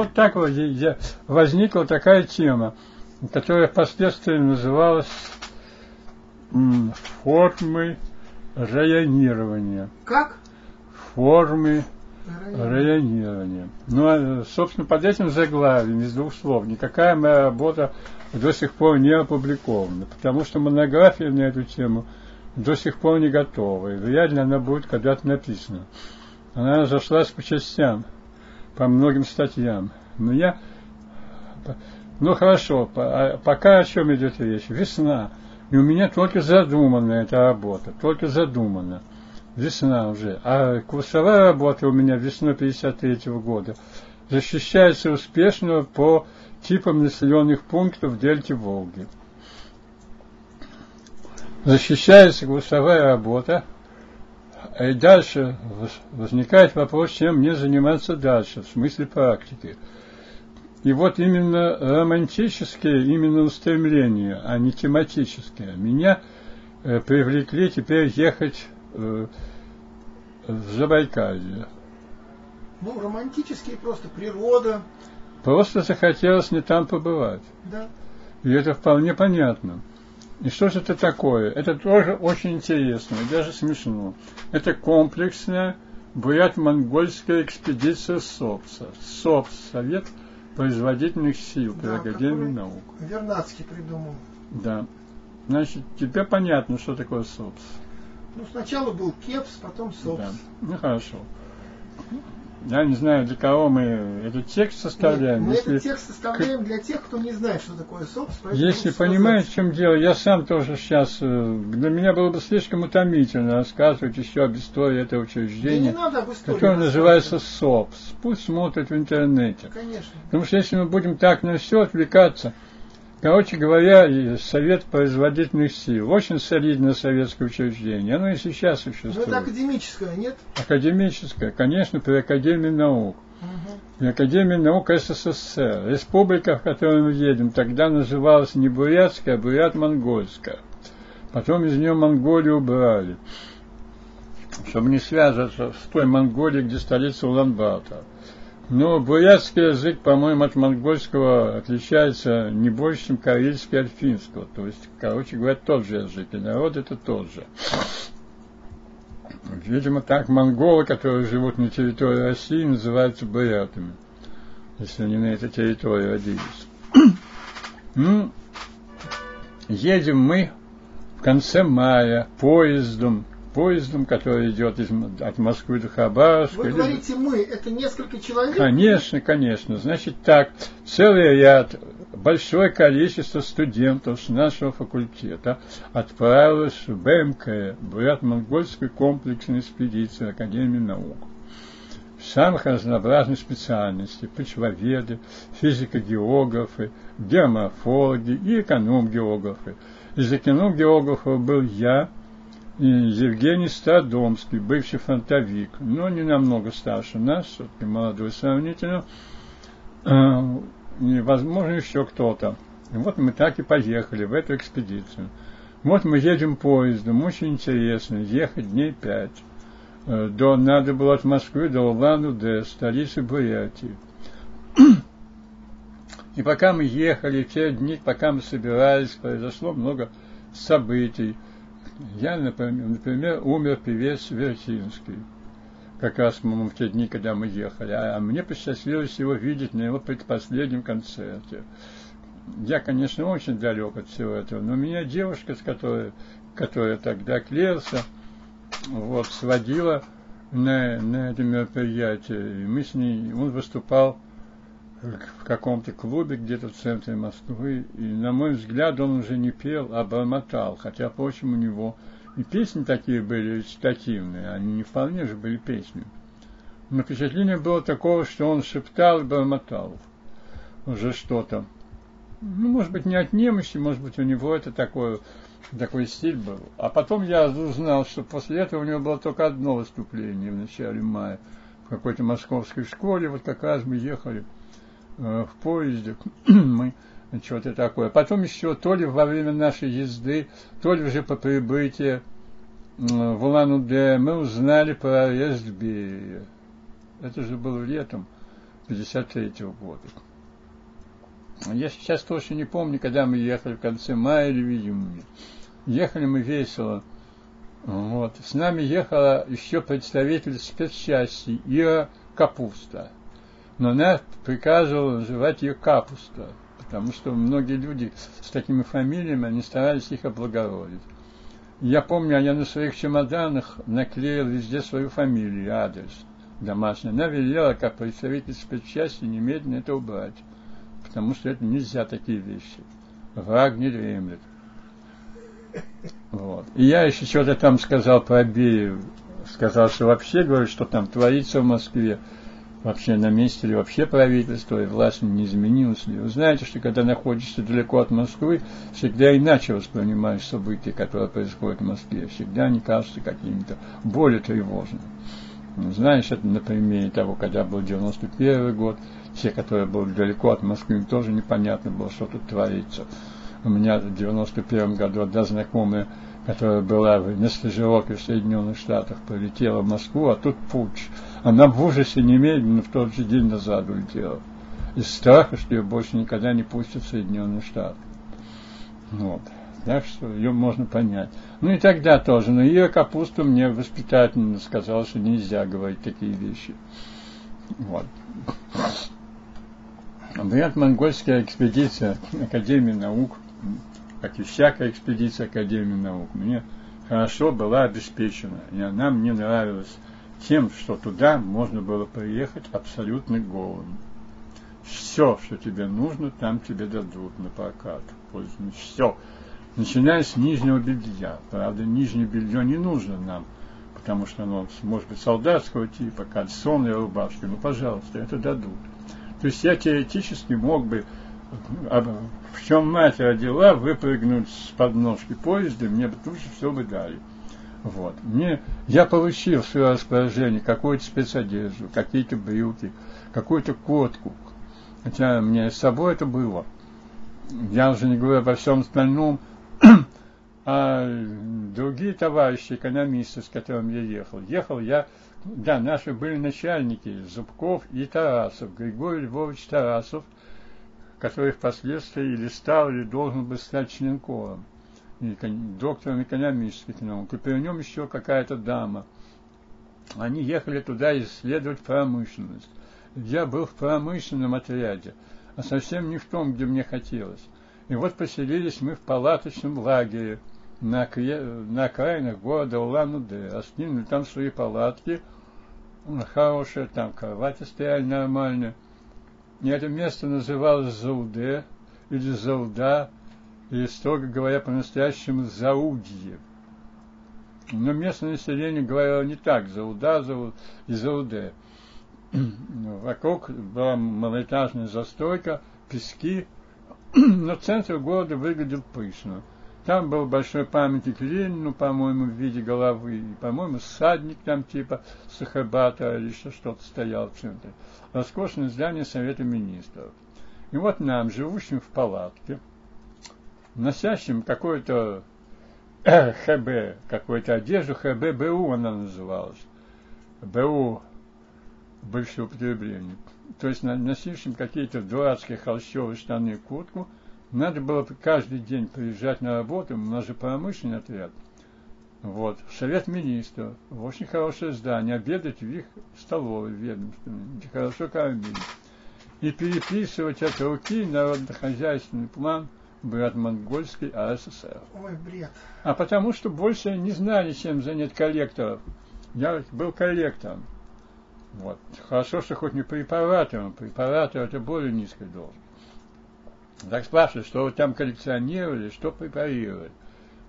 Вот так вот возникла такая тема, которая впоследствии называлась формы районирования. Как? Формы районирования. Ну, а, собственно, под этим заглавием из двух слов никакая моя работа до сих пор не опубликована, потому что монография на эту тему до сих пор не готова, и вряд ли она будет когда-то написана. Она разошлась по частям, по многим статьям. Но я... Ну хорошо, а пока о чем идет речь? Весна. И у меня только задумана эта работа, только задумана. Весна уже. А курсовая работа у меня весной 53 -го года защищается успешно по типам населенных пунктов дельте Волги. Защищается курсовая работа, и дальше возникает вопрос, чем мне заниматься дальше, в смысле практики. И вот именно романтические, именно устремления, а не тематические, меня э, привлекли теперь ехать э, в Забайкалье. Ну, романтические просто природа. Просто захотелось мне там побывать. Да. И это вполне понятно. И что же это такое? Это тоже очень интересно и даже смешно. Это комплексная бурят-монгольская экспедиция СОПСа. СОПС – Совет производительных сил да, при Академии наук. Вернадский придумал. Да. Значит, тебе понятно, что такое СОПС. Ну, сначала был КЕПС, потом СОПС. Да. Ну, хорошо. Я не знаю, для кого мы этот текст составляем. мы если... этот текст составляем для тех, кто не знает, что такое СОПС. Если понимаете, в чем дело, я сам тоже сейчас, э, для меня было бы слишком утомительно рассказывать еще об истории этого учреждения, да истории, которое называется СОПС. Пусть смотрят в интернете. Конечно. Потому что если мы будем так на все отвлекаться, Короче говоря, Совет производительных сил. Очень солидное советское учреждение. Оно и сейчас существует. Но это академическое, нет? Академическое, конечно, при Академии наук. Угу. При Академии наук СССР. Республика, в которую мы едем, тогда называлась не Бурятская, а Бурят-Монгольская. Потом из нее Монголию убрали. Чтобы не связываться с той Монголией, где столица Улан-Батор. Но бурятский язык, по-моему, от монгольского отличается не больше, чем карельский от финского. То есть, короче говоря, тот же язык, и народ это тот же. Видимо, так монголы, которые живут на территории России, называются бурятами, если они на этой территории родились. ну, едем мы в конце мая поездом поездом, который идет из, от Москвы до Хабаровска. Вы говорите мы, это несколько человек? Конечно, конечно. Значит так, целый ряд, большое количество студентов с нашего факультета отправилось в БМК, Бурят-Монгольской комплексной экспедиции Академии наук самых разнообразных специальностей, почвоведы, физико-географы, геоморфологи и эконом-географы. Из эконом-географов был я, Евгений Стадомский, бывший фронтовик, но не намного старше нас, все-таки молодой сравнительно, а, и, возможно, еще кто-то. Вот мы так и поехали в эту экспедицию. Вот мы едем поездом, очень интересно, ехать дней пять. Э, до, надо было от Москвы до Улан-Удэ, столицы Бурятии. И пока мы ехали, те дни, пока мы собирались, произошло много событий. Я, например, умер певец Вертинский, как раз, в те дни, когда мы ехали, а мне посчастливилось его видеть на его предпоследнем концерте. Я, конечно, очень далек от всего этого, но меня девушка, с которой, которая тогда клеился, вот, сводила на, на это мероприятие, и мы с ней, он выступал в каком-то клубе где-то в центре Москвы, и, на мой взгляд, он уже не пел, а бормотал, хотя, впрочем, у него и песни такие были речитативные, они не вполне же были песни. Но впечатление было такого, что он шептал и бормотал уже что-то. Ну, может быть, не от немощи, может быть, у него это такой, такой стиль был. А потом я узнал, что после этого у него было только одно выступление в начале мая в какой-то московской школе. Вот как раз мы ехали в поезде, мы что-то такое. Потом еще то ли во время нашей езды, то ли уже по прибытии в Улан-Удэ мы узнали про арест Берия. Это же было летом 53 года. Я сейчас точно не помню, когда мы ехали, в конце мая или в июне. Ехали мы весело. Вот. С нами ехала еще представитель спецчасти Ира Капуста. Но она приказывала называть ее Капуста, потому что многие люди с такими фамилиями, они старались их облагородить. Я помню, я на своих чемоданах наклеил везде свою фамилию, адрес домашний. Она велела, как представитель спецчасти, немедленно это убрать, потому что это нельзя такие вещи. Враг не дремлет. Вот. И я еще что-то там сказал про Абеев. Сказал, что вообще, говорю, что там творится в Москве. Вообще на месте ли вообще правительство и власть не изменилось ли. Вы знаете, что когда находишься далеко от Москвы, всегда иначе воспринимаешь события, которые происходят в Москве. Всегда они кажутся какими-то более тревожными. Знаешь, это на примере того, когда был 91 год, все, которые были далеко от Москвы, им тоже непонятно было, что тут творится. У меня в 91 году одна знакомая, которая была на стажировке в Соединенных Штатах, полетела в Москву, а тут путь. Она в ужасе немедленно в тот же день назад улетела. Из страха, что ее больше никогда не пустят в Соединенные Штаты. Вот. Так что ее можно понять. Ну и тогда тоже. Но ее капусту мне воспитательно сказал, что нельзя говорить такие вещи. Вот. Говорят, монгольская экспедиция Академии наук – как и всякая экспедиция Академии наук, мне хорошо была обеспечена, и она мне нравилась тем, что туда можно было приехать абсолютно голым. Все, что тебе нужно, там тебе дадут на прокат. Все. Начиная с нижнего белья. Правда, нижнее белье не нужно нам, потому что оно может быть солдатского типа, кальсоны, рубашки. Ну, пожалуйста, это дадут. То есть я теоретически мог бы в чем мать родила, выпрыгнуть с подножки поезда, мне бы тут же все бы дали. Вот. Мне, я получил в свое распоряжение какую-то спецодежду, какие-то брюки, какую-то котку. Хотя мне с собой это было. Я уже не говорю обо всем остальном. а другие товарищи, экономисты, с которыми я ехал, ехал я, да, наши были начальники, Зубков и Тарасов, Григорий Львович Тарасов – который впоследствии или стал, или должен был стать членкором, доктором экономических наук. И при нем еще какая-то дама. Они ехали туда исследовать промышленность. Я был в промышленном отряде, а совсем не в том, где мне хотелось. И вот поселились мы в палаточном лагере на, на окраинах города Улан-Удэ. Раскинули там свои палатки, хорошие, там кровати стояли нормальные. Это место называлось Зауде или Зауда, или, строго говоря, по-настоящему Заудье. Но местное население говорило не так, Зауда Зауд и Зауде. Вокруг была малоэтажная застройка, пески, но центр города выглядел пышно. Там был большой памятник Ленину, по-моему, в виде головы, по-моему, садник там типа Сахабата или что-то стоял в центре. Роскошное здание Совета Министров. И вот нам, живущим в палатке, носящим какой-то ХБ, какую-то одежду, ХБ БУ она называлась. БУ бывшего употребления. То есть носившим какие-то дурацкие холщовые штаны и куртку – надо было каждый день приезжать на работу, у нас же промышленный отряд. Вот, Совет Министров, очень хорошее здание, обедать в их столовой ведомственной, где хорошо кормили. И переписывать от руки народно-хозяйственный план брат монгольский АССР. Ой, бред. А потому что больше не знали, чем занять коллекторов. Я был коллектором. Вот. Хорошо, что хоть не препаратором. Препаратор это более низкая должность. Так спрашивают, что вы там коллекционировали, что препарировали.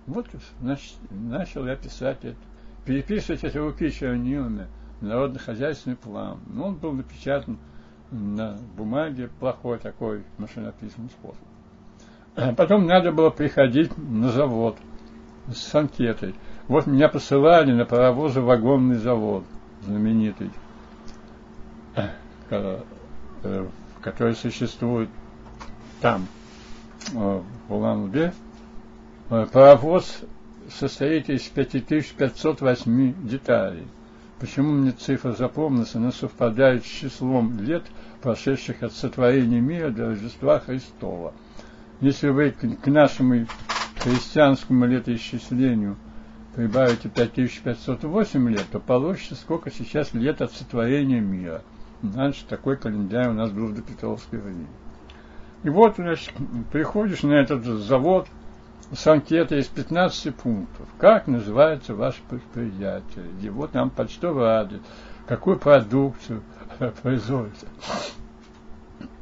Вот значит, начал я писать это, переписывать это руки чернилами, народно-хозяйственный план. Но он был напечатан на бумаге, плохой такой машинописный способ. А потом надо было приходить на завод с анкетой. Вот меня посылали на паровозо-вагонный завод, знаменитый, э, который существует там, э, в Улан-Удэ, паровоз состоит из 5508 деталей. Почему мне цифра запомнилась? Она совпадает с числом лет, прошедших от сотворения мира до Рождества Христова. Если вы к нашему христианскому летоисчислению прибавите 5508 лет, то получится сколько сейчас лет от сотворения мира. Раньше такой календарь у нас был до Петровской времени. И вот, значит, приходишь на этот завод с анкетой из 15 пунктов. Как называется ваше предприятие? Его там почтовый адрес. Какую продукцию производится?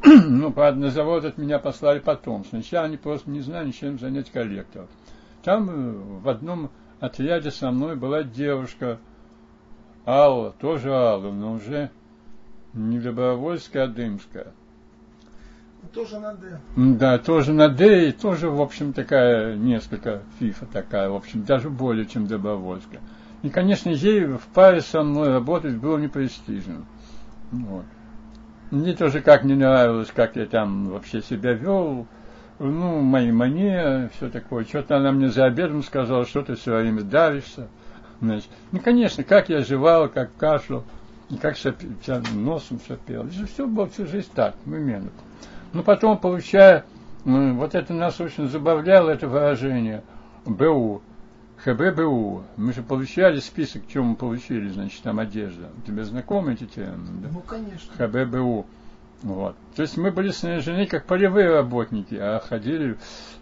ну, правда, на завод от меня послали потом. Сначала они просто не знали, чем занять коллектор. Там э, в одном отряде со мной была девушка Алла, тоже Алла, но уже не Добровольская, а Дымская. Тоже на Д. Да, тоже на Д, и тоже, в общем, такая, несколько фифа такая, в общем, даже более, чем Добровольская. И, конечно, ей в паре со мной работать было непрестижно. Вот. Мне тоже как не нравилось, как я там вообще себя вел, ну, мои манеры, все такое. Что-то она мне за обедом сказала, что ты все время давишься. Значит, ну, конечно, как я жевал, как кашлял, как сопел, носом сопел. Это все было всю жизнь так, момент. Ну, потом, получая, вот это нас очень забавляло, это выражение, БУ, ХББУ. Мы же получали список, что мы получили, значит, там одежда. Тебе знакомы эти термины? Да? Ну, конечно. ХББУ. Вот. То есть мы были снаряжены как полевые работники, а ходили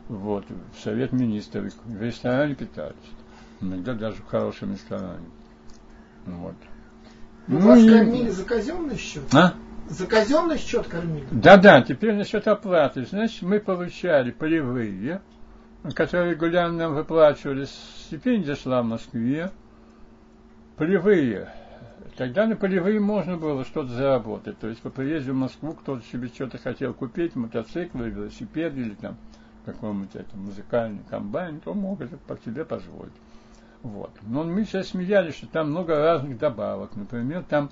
вот, в совет министров, в ресторане питались. Иногда даже в хорошем ресторане. Вот. Ну, ну вас и... кормили за казенный счет? А? За казенный счет кормили? Да-да, теперь насчет оплаты. Значит, мы получали полевые, которые регулярно нам выплачивали, стипендия шла в Москве, полевые. Тогда на полевые можно было что-то заработать. То есть по приезде в Москву кто-то себе что-то хотел купить, мотоцикл, велосипед или там какой-нибудь это, музыкальный комбайн, то мог это по себе позволить. Вот. Но мы сейчас смеялись, что там много разных добавок. Например, там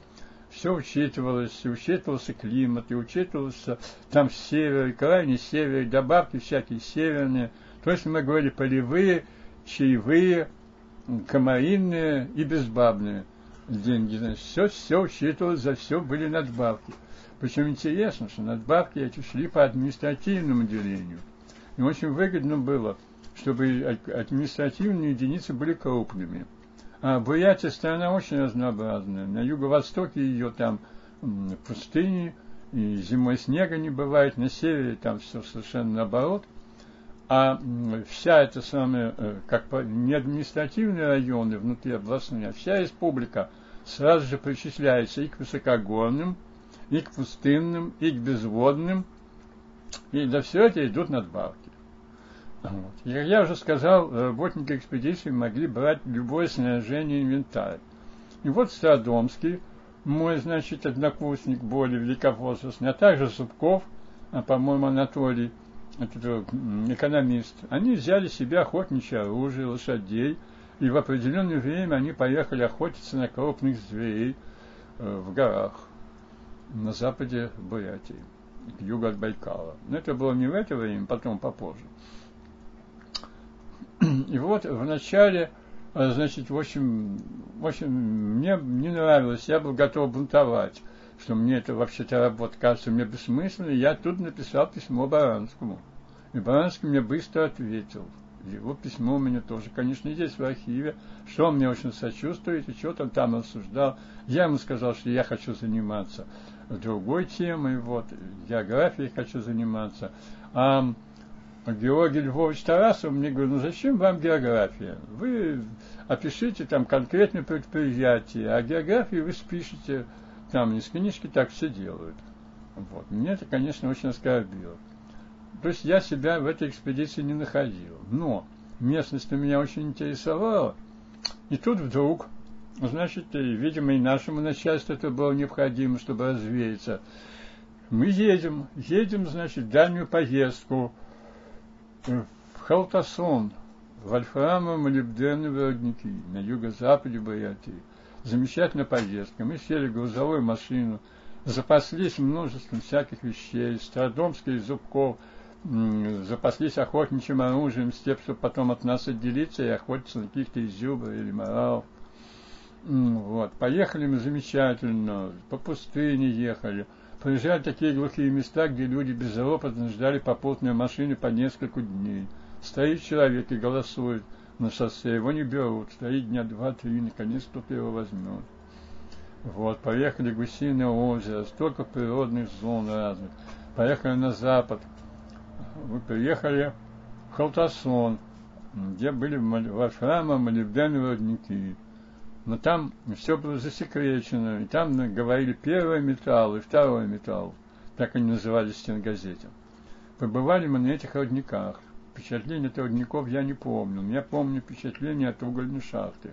все учитывалось, учитывался климат, и учитывался там север, крайний север, добавки всякие северные. То есть мы говорили полевые, чаевые, комаринные и безбабные деньги. Значит, все, все учитывалось, за все были надбавки. Причем интересно, что надбавки эти шли по административному делению. И очень выгодно было, чтобы административные единицы были крупными. А Бурятия страна очень разнообразная. На юго-востоке ее там пустыни, и зимой снега не бывает, на севере там все совершенно наоборот. А вся эта самая, э, как не административные районы внутри областные, а вся республика сразу же причисляется и к высокогорным, и к пустынным, и к безводным, и до все это идут надбавки. Как я уже сказал, работники экспедиции могли брать любое снаряжение инвентарь. И вот Стародомский, мой, значит, однокурсник более великовозрастный, а также Зубков, а, по-моему, Анатолий, этот экономист, они взяли себе охотничье оружие, лошадей, и в определенное время они поехали охотиться на крупных зверей э, в горах на западе Бурятии, к югу от Байкала. Но это было не в это время, потом попозже. И вот в начале, э, значит, в общем, в общем, мне не нравилось, я был готов бунтовать, что мне это вообще-то работа кажется мне бессмысленной. Я тут написал письмо Баранскому. И Баранский мне быстро ответил. Его письмо у меня тоже, конечно, есть в архиве, что он мне очень сочувствует, и что он там рассуждал. Я ему сказал, что я хочу заниматься другой темой, вот, географией хочу заниматься. А Георгий Львович Тарасов мне говорит, ну зачем вам география? Вы опишите там конкретное предприятие, а географию вы спишете там из книжки, так все делают. Вот. Мне это, конечно, очень оскорбило. То есть я себя в этой экспедиции не находил. Но местность меня очень интересовала. И тут вдруг, значит, и, видимо, и нашему начальству это было необходимо, чтобы развеяться. Мы едем, едем, значит, в дальнюю поездку – Халтасон, в Альфрамово-молибденовые родники на юго-западе Бурятии. Замечательная поездка. Мы сели в грузовую машину, запаслись множеством всяких вещей, Страдомских зубков, запаслись охотничьим оружием с тем, чтобы потом от нас отделиться и охотиться на каких-то изюбров или моралов. Вот. Поехали мы замечательно, по пустыне ехали. Проезжали такие глухие места, где люди безропотно ждали попутной машины по несколько дней. Стоит человек и голосует на шоссе, его не берут. Стоит дня два-три, наконец кто-то его возьмет. Вот, поехали в Гусиное озеро, столько природных зон разных. Поехали на запад. Мы приехали в Халтасон, где были вольфрама, молибденовые родники. Но там все было засекречено, и там говорили первый металл и второй металл. Так они назывались в стенгазете. Побывали мы на этих родниках. Впечатление от родников я не помню. Я помню впечатление от угольной шахты.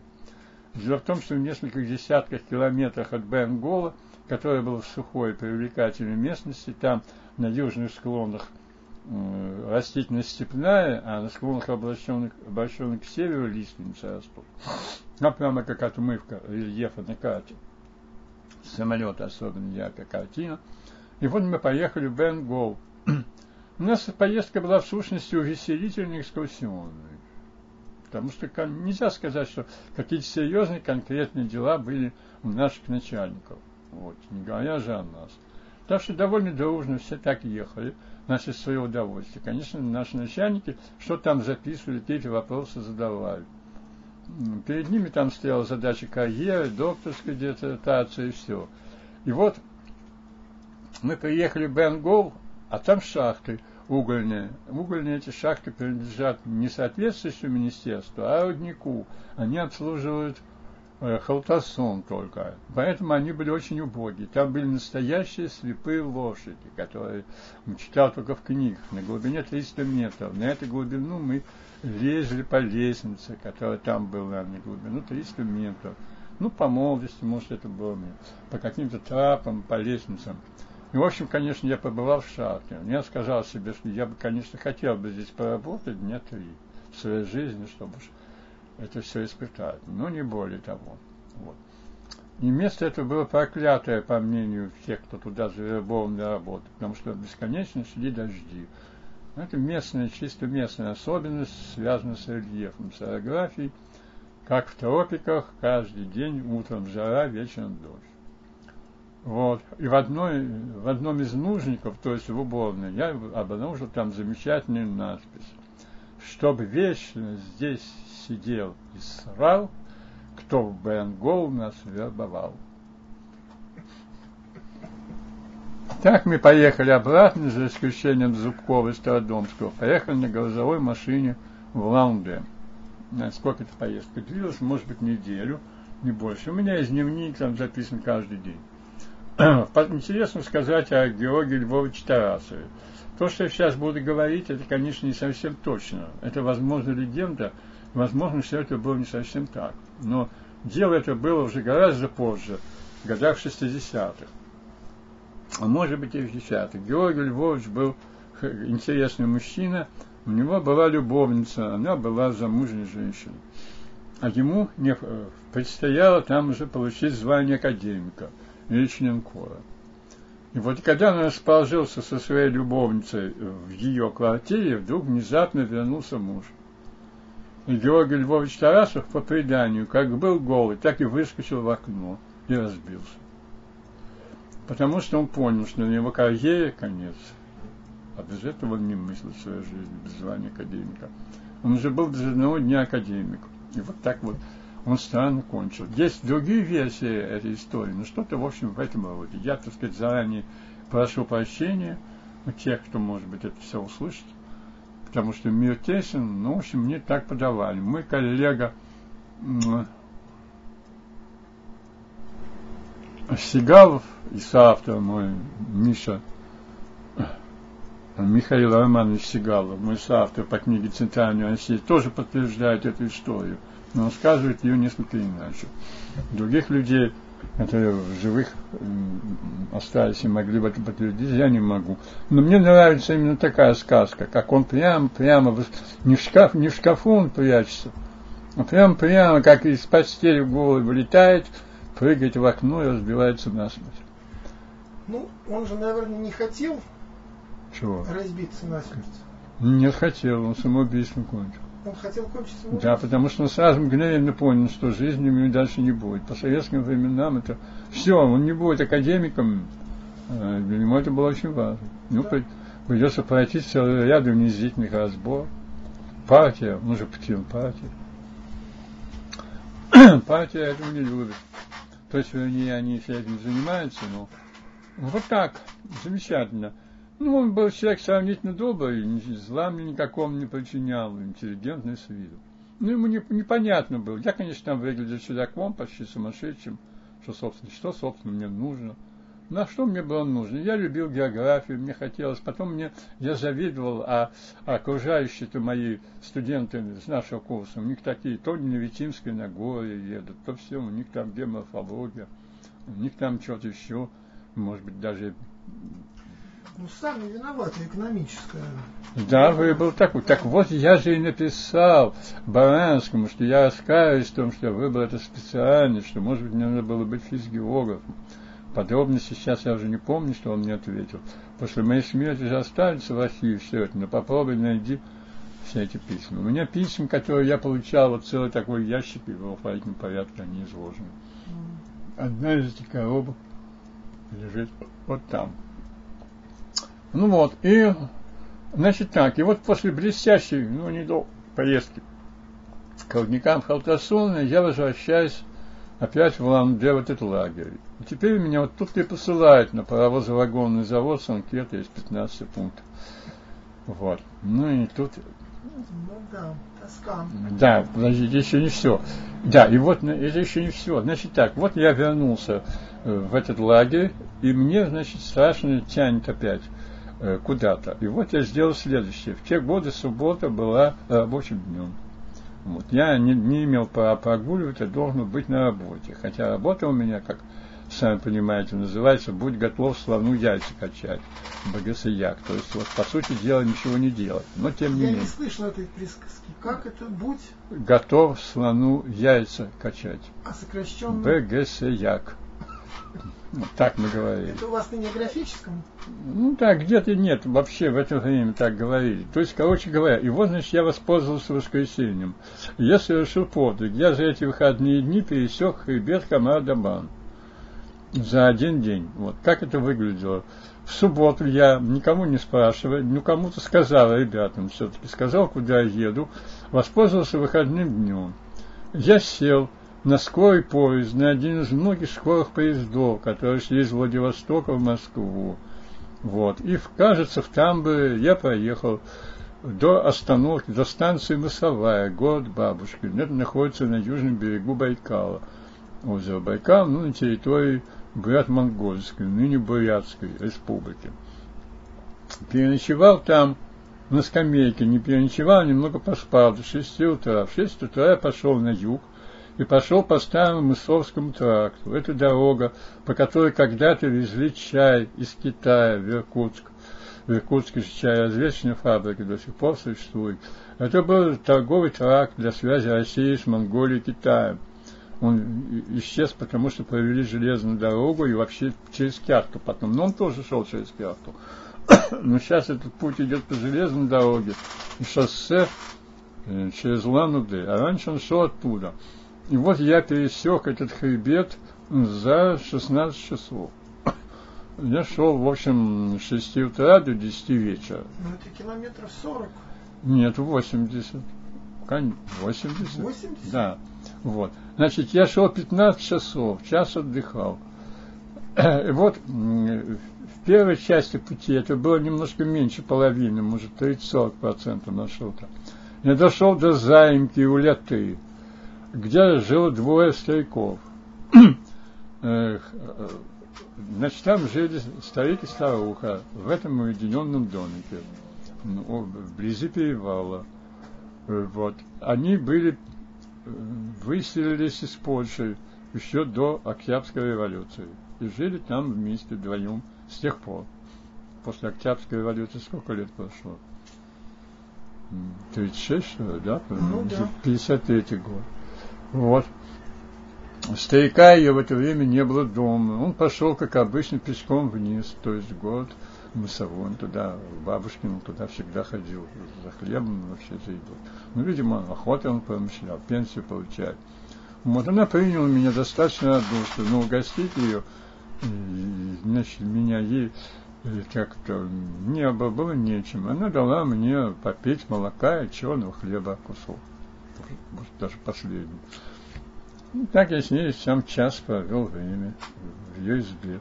Дело в том, что в нескольких десятках километрах от Бенгола, которая была в сухой привлекательной местности, там на южных склонах э, растительность степная, а на склонах, обращенных, обращенных к северу, лиственницы растут. А прямо как отмывка рельефа на карте. Самолета особенно яркая картина. И вот мы поехали в Бенгол. У нас поездка была в сущности увеселительной, экскурсионной потому что нельзя сказать, что какие-то серьезные конкретные дела были у наших начальников, вот, не говоря же о нас. Так что довольно дружно все так ехали, наши свое удовольствие. Конечно, наши начальники, что там записывали, какие-то вопросы задавали. Перед ними там стояла задача карьеры, докторской диссертации и все. И вот мы приехали в Бенгол, а там шахты – угольные. Угольные эти шахты принадлежат не соответствующему министерству, а роднику. Они обслуживают э, Халтасон только. Поэтому они были очень убогие. Там были настоящие слепые лошади, которые читал только в книгах, на глубине 300 метров. На эту глубину мы лезли по лестнице, которая там была на глубину 300 метров. Ну, по молодости, может, это было по каким-то трапам, по лестницам. И, в общем, конечно, я побывал в Шарке. Я сказал себе, что я бы, конечно, хотел бы здесь поработать дня три в своей жизни, чтобы это все испытать. Но не более того. Вот. И место это было проклятое, по мнению тех, кто туда завербован для работы, потому что бесконечно шли дожди. Это местная, чисто местная особенность, связана с рельефом, с орографией. Как в тропиках, каждый день утром жара, вечером дождь. Вот. И в, одной, в одном из нужников, то есть в уборной, я обнаружил там замечательную надпись. Чтобы вечно здесь сидел и срал, кто в Бенгол нас вербовал. Так мы поехали обратно, за исключением Зубкова и Стародомского. Поехали на грузовой машине в Лаунде. Сколько это поездка длилась? Может быть, неделю, не больше. У меня из дневник там записан каждый день. Интересно сказать о Георгии Львовиче Тарасове. То, что я сейчас буду говорить, это, конечно, не совсем точно. Это, возможно, легенда, возможно, все это было не совсем так. Но дело это было уже гораздо позже, в годах 60-х. А может быть и в 50-х. Георгий Львович был интересный мужчина, у него была любовница, она была замужней женщиной. А ему не предстояло там уже получить звание академика – Ильичненкова. И вот когда он расположился со своей любовницей в ее квартире, вдруг внезапно вернулся муж. И Георгий Львович Тарасов, по преданию, как был голый, так и выскочил в окно и разбился. Потому что он понял, что на его карьере конец. А без этого он не мыслил в своей жизни, без звания академика. Он уже был без одного дня академик. И вот так вот он странно кончил. Есть другие версии этой истории, но что-то, в общем, в этом роде. Я, так сказать, заранее прошу прощения у тех, кто, может быть, это все услышит, потому что мир тесен, ну, в общем, мне так подавали. Мой коллега Сигалов и соавтор мой Миша Михаил Романович Сигалов, мой соавтор по книге «Центральная Россия», тоже подтверждает эту историю – но рассказывает ее несколько иначе. Других людей, которые в живых остались и могли бы это подтвердить, я не могу. Но мне нравится именно такая сказка, как он прямо, прямо, не в, шкаф, не в шкафу он прячется, а прямо, прямо, как из постели в голову вылетает, прыгает в окно и разбивается насмерть. Ну, он же, наверное, не хотел Чего? разбиться насмерть. Не хотел, он самоубийством кончил. Он хотел кончить свою Да, потому что он сразу мгновенно понял, что жизни у него дальше не будет. По советским временам это все, он не будет академиком. А Для него это было очень важно. Ну, Да. при- придется пройти целый ряд унизительных разбор. Партия, он же птил партия. партия этого не любит. То есть, вернее, они все этим занимаются, но вот так, замечательно. Ну, он был человек сравнительно добрый, зла мне никакого не причинял, интеллигентный с виду. Ну, ему не- непонятно было. Я, конечно, там выглядел чудаком, почти сумасшедшим, что, собственно, что, собственно, мне нужно. На что мне было нужно? Я любил географию, мне хотелось. Потом мне, я завидовал, а, а окружающие-то мои студенты с нашего курса, у них такие, то на Витимское на горе едут, то все, у них там геморфология, у них там что-то еще, может быть, даже Ну, сами виноваты, экономическое. Да, выбор такой. Так вот, я же и написал Баранскому, что я раскаиваюсь в том, что я выбрал это специальность, что, может быть, мне надо было быть физгеографом. Подробности сейчас я уже не помню, что он мне ответил. После моей смерти же останется в России все это, но попробуй найди все эти письма. У меня писем, которые я получал, вот целый такой ящик, и в алфавитном порядке они изложены. Одна из этих коробок лежит вот там. Ну вот, и, значит так, и вот после блестящей, ну, не до поездки к родникам Халтасуна я возвращаюсь опять в Ламде, вот этот лагерь. И теперь меня вот тут и посылают на паровозо-вагонный завод с анкетой из 15 пунктов. Вот. Ну и тут Ну да, тоска. да, подождите, еще не все. Да, и вот это еще не все. Значит так, вот я вернулся э, в этот лагерь, и мне, значит, страшно тянет опять э, куда-то. И вот я сделал следующее. В те годы суббота была рабочим днем. Вот. Я не, не имел права прогуливать, я должен быть на работе. Хотя работа у меня, как сами понимаете, называется «Будь готов слону яйца качать». БГСЯК. То есть, вот, по сути дела, ничего не делать. Но, тем не Я менее не слышал этой присказки. Как это будь, готов слону яйца качать. а сокращенно? БГСЯК. Вот так мы говорили. Это у вас на неографическом? Ну так, где-то нет, вообще в это время так говорили. То есть, короче говоря, и вот, значит, я воспользовался воскресеньем. Я совершил подвиг. Я за эти выходные дни пересек хребет Хамар-Дабан. За один день. Вот. Как это выглядело? В субботу я, никому не спрашивая, ну кому-то сказал, ребятам все-таки, сказал, куда я еду, воспользовался выходным днем. Я сел скорый поезд, на один из многих скорых поездов, которые шли из Владивостока в Москву. Вот. И, кажется, в Тамбове я проехал до остановки, до станции Носовая, город Бабушкин. Это находится на южном берегу Байкала. Озеро Байкал, ну, на территории Брат-Монгольской, ныне Бурятской республики. Переночевал там на скамейке, не переночевал, немного поспал до 6 утра. В 6 утра я пошел на юг и пошел по старому Мысовскому тракту. Это дорога, по которой когда-то везли чай из Китая в Иркутск. В Иркутске же чаеразвесочная фабрика до сих пор существует. Это был торговый тракт для связи России с Монголией и Китаем. Он исчез, потому что провели железную дорогу и вообще через Кярту потом. Но он тоже шел через Кярту. Но сейчас этот путь идет по железной дороге шоссе э, через Лан-Удэ. А раньше он шел оттуда. И вот я пересек этот хребет за 16 часов. Я шел, в общем, с 6 утра до 10 вечера. Ну, это километров 40. Нет, 80. Кон- 80? 80? Да. Вот. Значит, я шел 15 часов, час отдыхал. И вот в первой части пути, это было немножко меньше половины, может 30-40% маршрута, я дошел до Заимки у Ляты, где жило двое стариков. Эх, э, Значит, там жили старик и старуха в этом уединенном домике, ну, вблизи перевала. Э, Вот. Они были, э, выселились из Польши еще до Октябрьской революции. И жили там вместе вдвоем с тех пор. После Октябрьской революции сколько лет прошло? М, 36, что ли, да? Ну да. 53 год. Вот. Старика ее в это время не было дома. Он пошел, как обычно, пешком вниз, то есть в город Мусовон туда, бабушкин туда всегда ходил за хлебом вообще за едой. Ну, видимо, охотой он промышлял, пенсию получает. Вот она приняла меня достаточно одну, но угостить ее, значит, меня ей как-то не было, было нечем. Она дала мне попить молока и черного хлеба кусок. Может, даже последний. Ну, так я с ней сам час провел время в ее избе.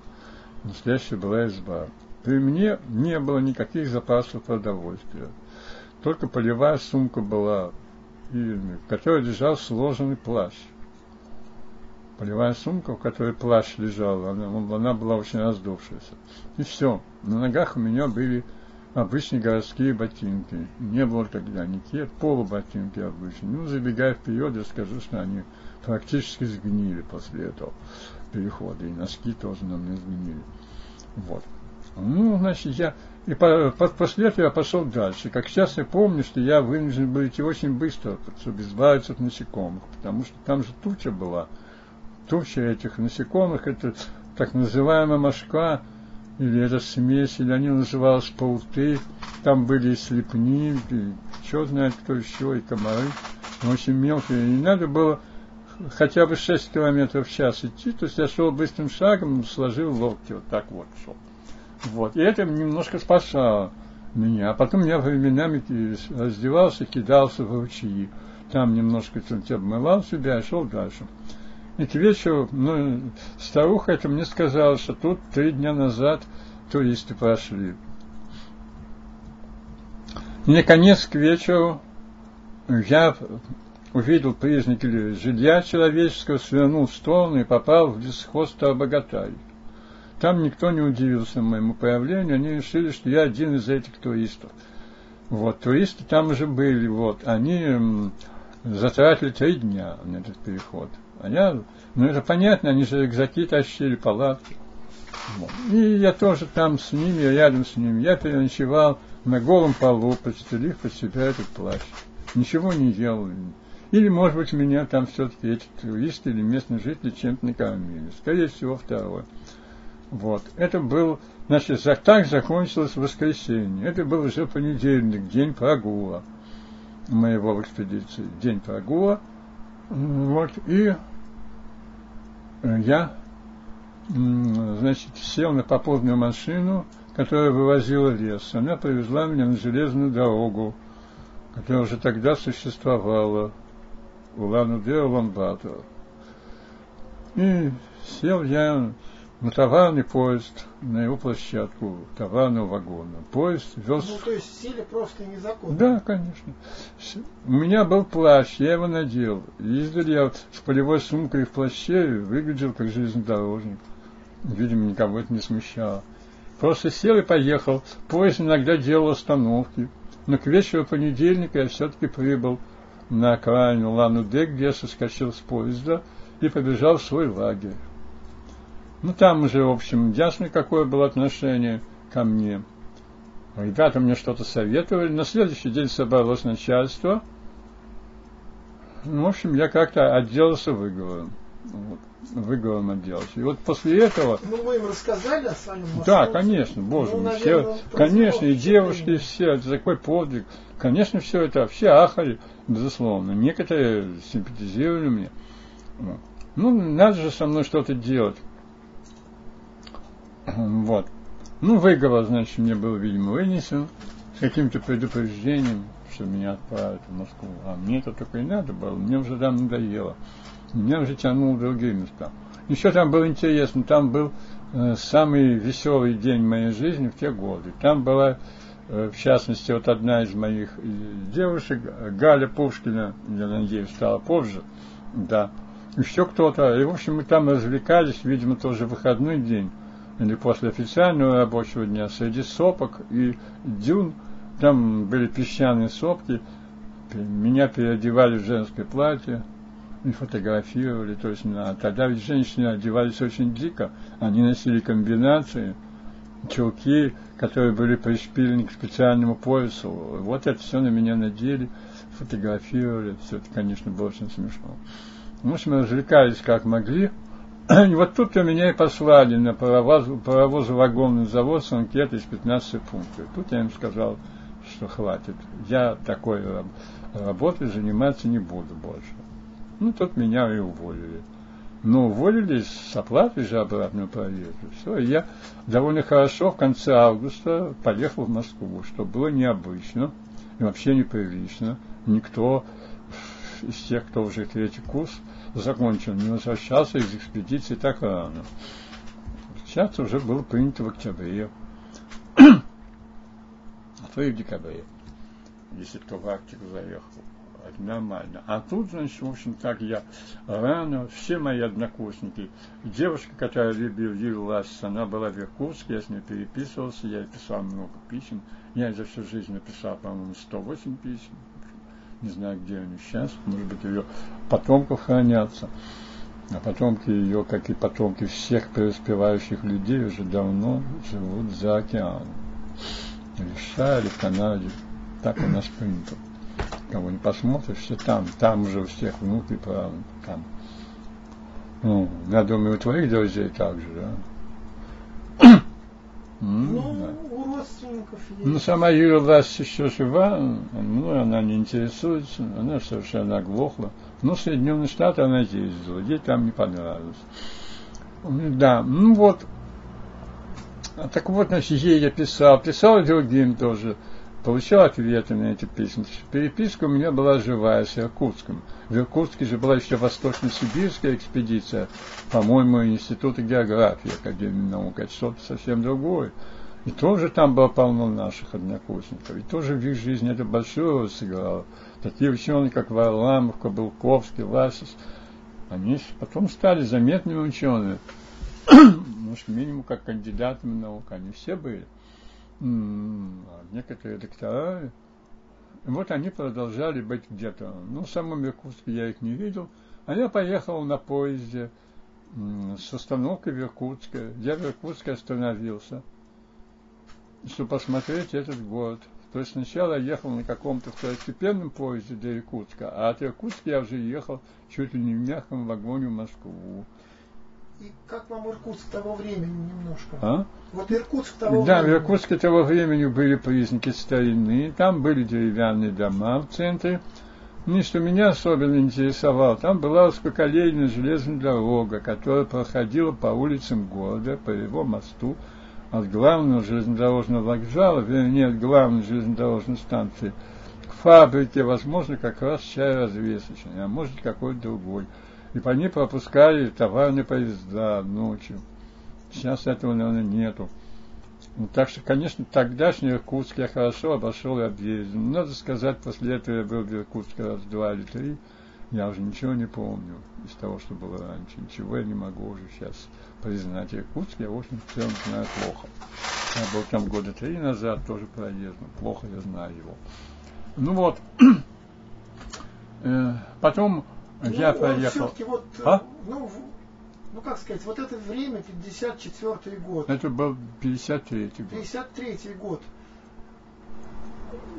Настоящая была изба. При мне не было никаких запасов продовольствия. Только полевая сумка была, в которой лежал сложенный плащ. Полевая сумка, в которой плащ лежал, она, она была очень раздувшаяся. И все. На ногах у меня были обычные городские ботинки. Не было тогда ни кет, полуботинки обычные. Ну, забегая вперед, я скажу, что они практически сгнили после этого перехода. И носки тоже на мне сгнили. Вот. Ну, значит, я... И по, по, после этого я пошел дальше. Как сейчас я помню, что я вынужден был идти очень быстро, чтобы избавиться от насекомых, потому что там же туча была. Туча этих насекомых, это так называемая мошка, или это смесь, или они назывались пауты. Там были и слепни, и что знает кто еще, и комары. Очень мелкие. И надо было хотя бы 6 километров в час идти, то есть я шел быстрым шагом, сложил локти, вот так вот шел. Вот. И это немножко спасало меня. А потом я временами раздевался, кидался в ручьи. Там немножко обмывал себя и шел дальше. И к ну, старуха это мне сказала, что тут три дня назад туристы прошли. И, наконец, к вечеру я увидел признаки жилья человеческого, свернул в сторону и попал в лесхозство Богатарь. Там никто не удивился моему появлению, они решили, что я один из этих туристов. Вот, туристы там уже были, вот, они затратили три дня на этот переход. Я, ну это понятно, они же рюкзаки тащили, палатки. Вот. И я тоже там с ними, рядом с ними. Я переночевал на голом полу, подстелив под себя этот плащ. Ничего не ел, или, может быть, меня там все-таки эти туристы или местные жители чем-то накормили. Скорее всего, второе. Вот. Это был, значит, так закончилось воскресенье. Это был уже понедельник, день прогула моего экспедиции. День прогула. Вот. И я, значит, сел на поповную машину, которая вывозила лес. Она привезла меня на железную дорогу, которая уже тогда существовала Улан-Удэ, Улан-Батор. И сел я на товарный поезд, на его площадку товарного вагона. Поезд вез... Ну, то есть сели просто незаконно? Да, конечно. У меня был плащ, я его надел. Ездили я с полевой сумкой в плаще, выглядел как железнодорожник. Видимо, никого это не смущало. Просто сел и поехал. Поезд иногда делал остановки. Но к вечеру понедельника я все-таки прибыл на окраину Лану-Де, где я соскочил с поезда и побежал в свой лагерь. Ну, там уже, в общем, ясно, какое было отношение ко мне. Ребята мне что-то советовали. На следующий день собралось начальство. Ну, в общем, я как-то отделался выговором. Вот, выговором отделался. И вот после этого... Ну, вы им рассказали о своем Да, конечно, боже ну, мой. Все, конечно, и девушки, и все. Это такой подвиг. Конечно, все это, все ахали безусловно. Некоторые симпатизировали мне. Ну, надо же со мной что-то делать. Вот. Ну, выговор, значит, мне был, видимо, вынесен с каким-то предупреждением, что меня отправят в Москву. А мне это только и надо было. Мне уже там надоело. Меня уже тянуло в другие места. Еще там было интересно, там был э, самый веселый день моей жизни в те годы. Там была Э, в частности, вот одна из моих э, девушек, Галя Пушкина, я надеюсь, стала позже, да, еще кто-то, и, в общем, мы там развлекались, видимо, тоже выходной день, или после официального рабочего дня, среди сопок и дюн, там были песчаные сопки, меня переодевали в женское платье, и фотографировали, то есть на, тогда ведь женщины одевались очень дико, они носили комбинации, чулки, которые были пришпилены к специальному поясу. Вот это все на меня надели, фотографировали. Все это, конечно, было очень смешно. В общем, развлекались как могли. Вот тут -то меня и послали на паровоз, паровозо-вагонный завод с анкетой из 15 пунктов. Тут я им сказал, что хватит. Я такой работой заниматься не буду больше. Ну, тут меня и уволили. Но уволили с оплатой же обратно проезда. Все, я довольно хорошо в конце августа поехал в Москву, что было необычно и вообще неприлично. Никто из тех, кто уже третий курс закончил, не возвращался из экспедиции так рано. Сейчас уже было принято в октябре, а то и в декабре, если кто в Арктику заехал. Это нормально. А тут, значит, в общем, так я рано, все мои однокурсники, девушка, которая влюбилась, она была в Иркутске, я с ней переписывался, я ей писал много писем. Я за всю жизнь написал, по-моему, 108 писем не знаю, где они сейчас, может быть, ее потомков хранятся. А потомки ее, как и потомки всех преуспевающих людей, уже давно живут за океаном. Или в США, или в Канаде. Так у нас принято. Кого не посмотришь, все там. Там уже у всех внуки, правда, там. Ну, я думаю, у твоих друзей так же, да? Ну, да. у родственников есть. Ну, сама Юля Власть еще жива, ну, она не интересуется, она совершенно оглохла. Но в Соединенные Штаты она ездила, ей там не понравилось. Да, ну вот. А так вот, значит, ей я писал, писал другим тоже. Получал ответы на эти письма. Переписка у меня была живая с Иркутском. В Иркутске же была еще Восточно-Сибирская экспедиция, по-моему, Института географии Академии наук. Это что-то совсем другое. И тоже там было полно наших однокурсников. И тоже в их жизни это большую роль сыграло. Такие ученые, как Варламов, Кобылковский, Ласис, они потом стали заметными учеными. Может, минимум как кандидатами наук. Они все были некоторые доктора, вот они продолжали быть где-то. Ну, в самом Иркутске я их не видел. А я поехал на поезде с остановки в Иркутске. Я в Иркутске остановился, чтобы посмотреть этот город. То есть сначала я ехал на каком-то второстепенном поезде до Иркутска, а от Иркутска я уже ехал чуть ли не в мягком вагоне в Москву. И как вам Иркутск того времени немножко? А? Вот Иркутск того да, времени. в Иркутске того времени были признаки старины, там были деревянные дома в центре. И что меня особенно интересовало, там была узкоколейная железная дорога, которая проходила по улицам города, по его мосту, от главного железнодорожного вокзала, вернее, от главной железнодорожной станции, к фабрике, возможно, как раз чай развесочный, а может какой-то другой и по ней пропускали товарные поезда ночью. Сейчас этого, наверное, нету. Ну, так что, конечно, тогдашний Иркутск я хорошо обошел и объездил. Надо сказать, после этого я был в Иркутске раз два или три. Я уже ничего не помню из того, что было раньше. Ничего я не могу уже сейчас признать. Иркутск я, в общем, в целом знаю плохо. Я был там года три назад, тоже проездом. Плохо я знаю его. Ну вот. Э, ну, я поехал. Вот, а? ну, ну, как сказать, вот это время, 54 год. Это был 53 год. 53 год.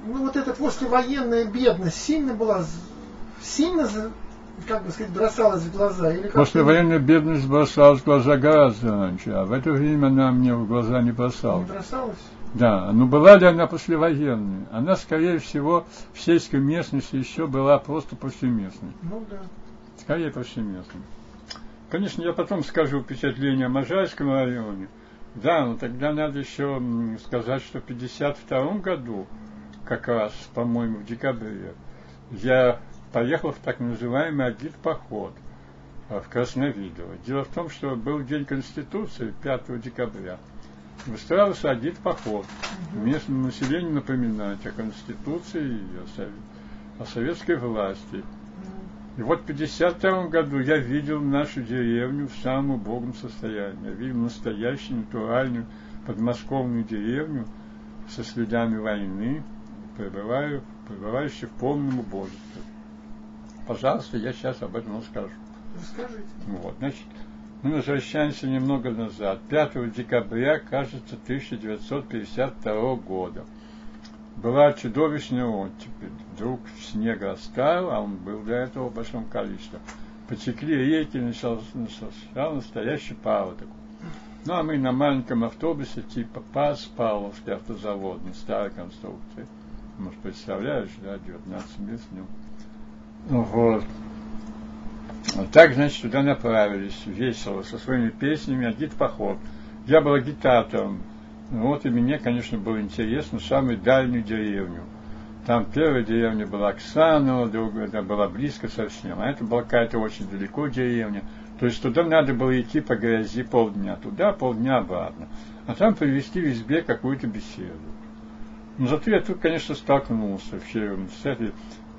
Ну, вот эта послевоенная бедность сильно была, сильно, как бы сказать, бросалась в глаза? Или Послевоенная бедность бросалась в глаза гораздо раньше, а в это время она мне в глаза не бросалась. Не бросалась? Да, но была ли она послевоенной? Она, скорее всего, в сельской местности еще была просто повсеместной. Ну да. Скорее повсеместной. Конечно, я потом скажу впечатление о Можайском районе. Да, но тогда надо еще сказать, что в 1952 году, как раз, по-моему, в декабре, я поехал в так называемый агит-поход а, в Красновидово. Дело в том, что был День Конституции 5 декабря – выстраивался один поход. Местному населению напоминать о Конституции и о, о советской власти. И вот в 1952 году я видел нашу деревню в самом убогом состоянии. Я видел настоящую, натуральную подмосковную деревню со следами войны, пребываю, пребывающую в полном убожестве. Пожалуйста, я сейчас об этом расскажу. Расскажите. Вот, значит, мы возвращаемся немного назад. 5 декабря, кажется, 1952 года. Была чудовищная оттепель. Вдруг снег растаял, а он был до этого в большом количестве. потекли реки, начался, начался настоящий паводок. Ну, а мы на маленьком автобусе типа ПАС, Павловский автозавод, на старой конструкции. Может, представляешь, да, 19 мил с ним. Вот. Так, значит, туда направились, весело, со своими песнями, а гид-поход. Я был агитатором. Вот и мне, конечно, было интересно самую дальнюю деревню. Там первая деревня была Оксанова, другая да, была близко совсем, а это была какая-то очень далеко деревня. То есть туда надо было идти по грязи полдня, туда полдня обратно. А там привести в избе какую-то беседу. Но зато я тут, конечно, столкнулся вообще с этой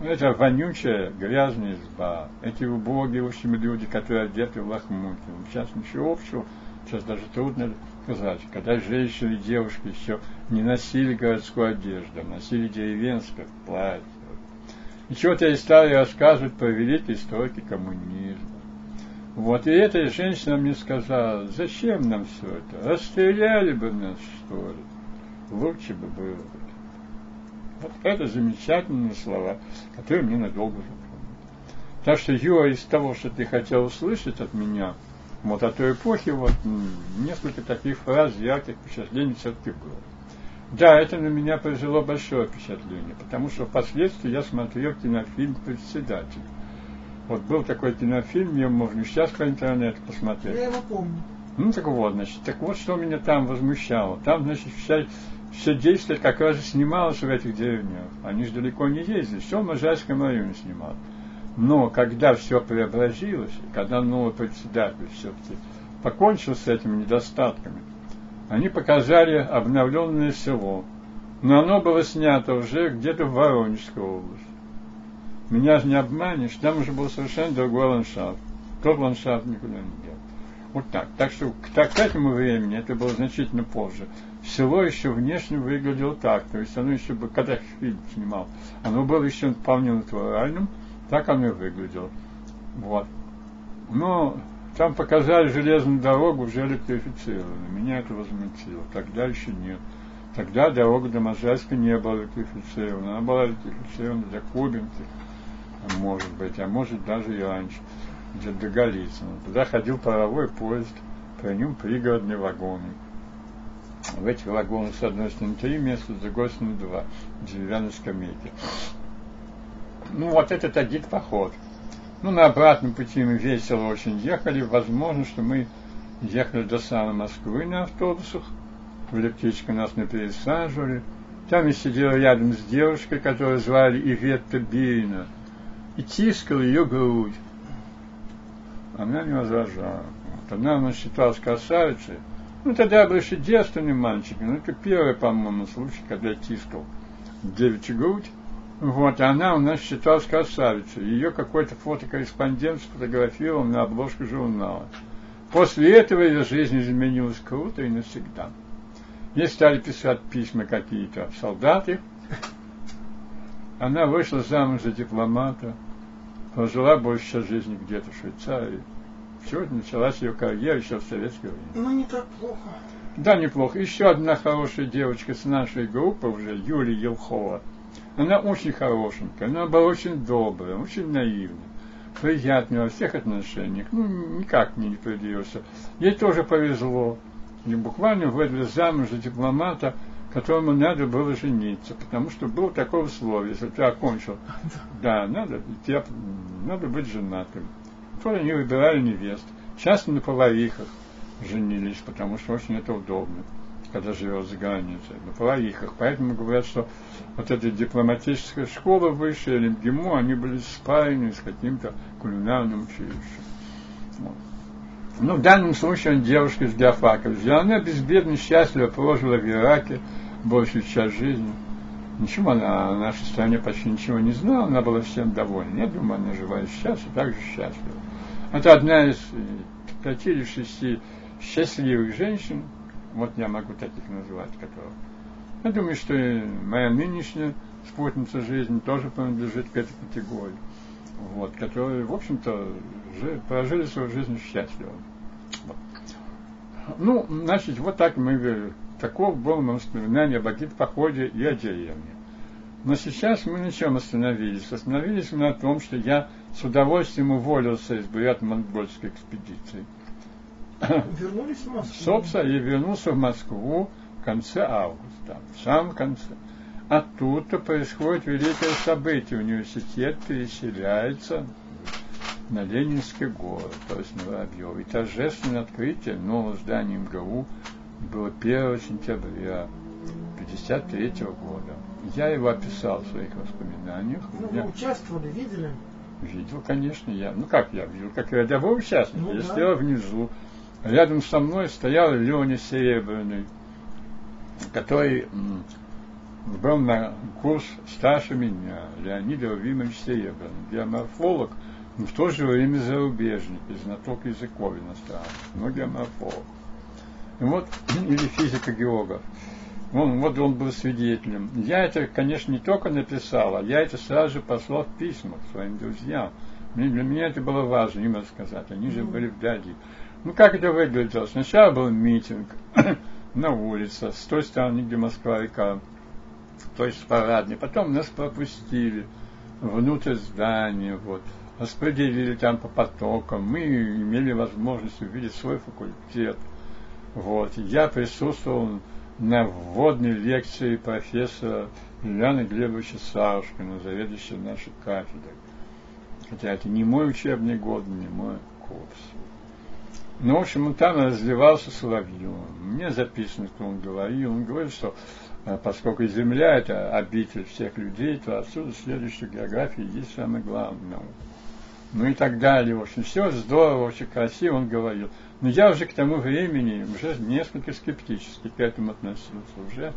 это вонючая, грязная изба. Эти убогие, в общем, люди, которые одеты в лохмотья. Сейчас ничего общего, сейчас даже трудно сказать. Когда женщины и девушки еще не носили городскую одежду, а носили деревенское платье. И чего-то я стали рассказывать про великие строки коммунизма. Вот, и эта женщина мне сказала, зачем нам все это? Расстреляли бы нас, что ли? Лучше бы было. Вот это замечательные слова, которые мне надолго запомнят. Так что, Юра, из того, что ты хотел услышать от меня, вот о той эпохе, вот несколько таких фраз, ярких впечатлений все-таки было. Да, это на меня произвело большое впечатление, потому что впоследствии я смотрел кинофильм «Председатель». Вот был такой кинофильм, его можно сейчас по интернету посмотреть. Я его помню. Ну так вот, значит, так вот, что меня там возмущало. Там, значит, вся все действие как раз снималось в этих деревнях. Они же далеко не ездили, все в Можайском районе снимал. Но когда все преобразилось, когда новый председатель все-таки покончил с этими недостатками, они показали обновленное село. Но оно было снято уже где-то в Воронежской области. Меня же не обманешь, там уже был совершенно другой ландшафт. Тот ландшафт никуда не дел. Вот так. Так что к, к этому времени, это было значительно позже, село еще внешне выглядело так. То есть оно еще, когда фильм снимал, оно было еще вполне натуральным, так оно и выглядело. Вот. Но там показали железную дорогу уже электрифицированную. Меня это возмутило. Тогда еще нет. Тогда дорога до Можайска не была электрифицирована. Она была электрифицирована до Кубинки, может быть, а может даже и раньше, где-то до Голицына. Туда ходил паровой поезд, по нем пригородные вагоны. В этих вагонах с одной стороны три места, с другой стороны два. Деревянные скамейки. Ну, вот этот один поход. Ну, на обратном пути мы весело очень ехали. Возможно, что мы ехали до самой Москвы на автобусах. В электричку нас не пересаживали. Там я сидел рядом с девушкой, которую звали Иветта Бирина, и тискал ее грудь. Она не возражала. Вот она у нас считалась красавицей, ну, тогда был еще девственным мальчиком. Ну, это первый, по-моему, случай, когда я тискал девичью грудь. Вот, она у нас считалась красавицей. Ее какой-то фотокорреспондент сфотографировал на обложку журнала. После этого ее жизнь изменилась круто и навсегда. Ей стали писать письма какие-то солдаты. Она вышла замуж за дипломата, прожила больше жизни где-то в Швейцарии. Все, началась ее карьера еще в советское время. Ну, не так плохо. Да, неплохо. Еще одна хорошая девочка с нашей группы уже, Юлия Елхова. Она очень хорошенькая, она была очень добрая, очень наивная, приятная во всех отношениях. Ну, никак мне не придется. Ей тоже повезло. И буквально выдали замуж за дипломата, которому надо было жениться, потому что было такое условие, если ты окончил, да, надо, тебе, надо быть женатым которые они выбирали невест. Часто на поварихах женились, потому что очень это удобно, когда живешь за границей, на поварихах. Поэтому говорят, что вот эта дипломатическая школа высшая, или МГИМО, они были спаяны с каким-то кулинарным училищем. Вот. Ну, в данном случае он девушка из Диафака. Она безбедно, счастливо прожила в Ираке большую часть жизни. Ничего, она о нашей стране почти ничего не знала, она была всем довольна. Я думаю, она жива и сейчас, и также счастлива. Это одна из пяти или шести счастливых женщин, вот я могу таких назвать, которые. Я думаю, что и моя нынешняя спутница жизни тоже принадлежит к этой категории, вот, которые, в общем-то, прожили свою жизнь счастливо. Вот. Ну, значит, вот так мы, таков был мое воспоминание об Агит походе и о деревне. Но сейчас мы на чем остановились? Остановились мы на том, что я с удовольствием уволился из бурят-монгольской экспедиции. Вернулись в Москву? Собственно, и вернулся в Москву в конце августа, в самом конце. А тут-то происходит великое событие. Университет переселяется на Ленинский город, то есть на Воробьев. И торжественное открытие нового здания МГУ было 1 сентября 1953 года. Я его описал в своих воспоминаниях. Ну, я... вы участвовали, видели? Видел, конечно, я. Ну как я видел, как рядовой участник. Ну, я да. стоял внизу. Рядом со мной стоял Леня Серебряный, который был на курс старше меня, Леонид Равимович Серебряный, геоморфолог, но в то же время зарубежник, и знаток языков иностранных, но геоморфолог. И вот, или физико-географ. Он, вот он был свидетелем. Я это, конечно, не только написал, а я это сразу же послал в письмах своим друзьям. Мне, для меня это было важно им рассказать. Они же были вдали. Ну, как это выглядело? Сначала был митинг на улице, с той стороны, где Москва-река, то есть парадный. Потом нас пропустили внутрь здания, вот, распределили там по потокам. Мы имели возможность увидеть свой факультет. Вот. Я присутствовал на вводной лекции профессора Ильяна Глебовича Савушкина, заведующего нашей кафедрой. Хотя это не мой учебный год, не мой курс. Ну, в общем, он там разливался соловьем. Мне записано, что он говорил. Он говорит, что э, поскольку Земля – это обитель всех людей, то отсюда следует, что география есть самое главное. Ну и так далее. В общем, все здорово, очень красиво он говорил. Но я уже к тому времени уже несколько скептически к этому относился. Уже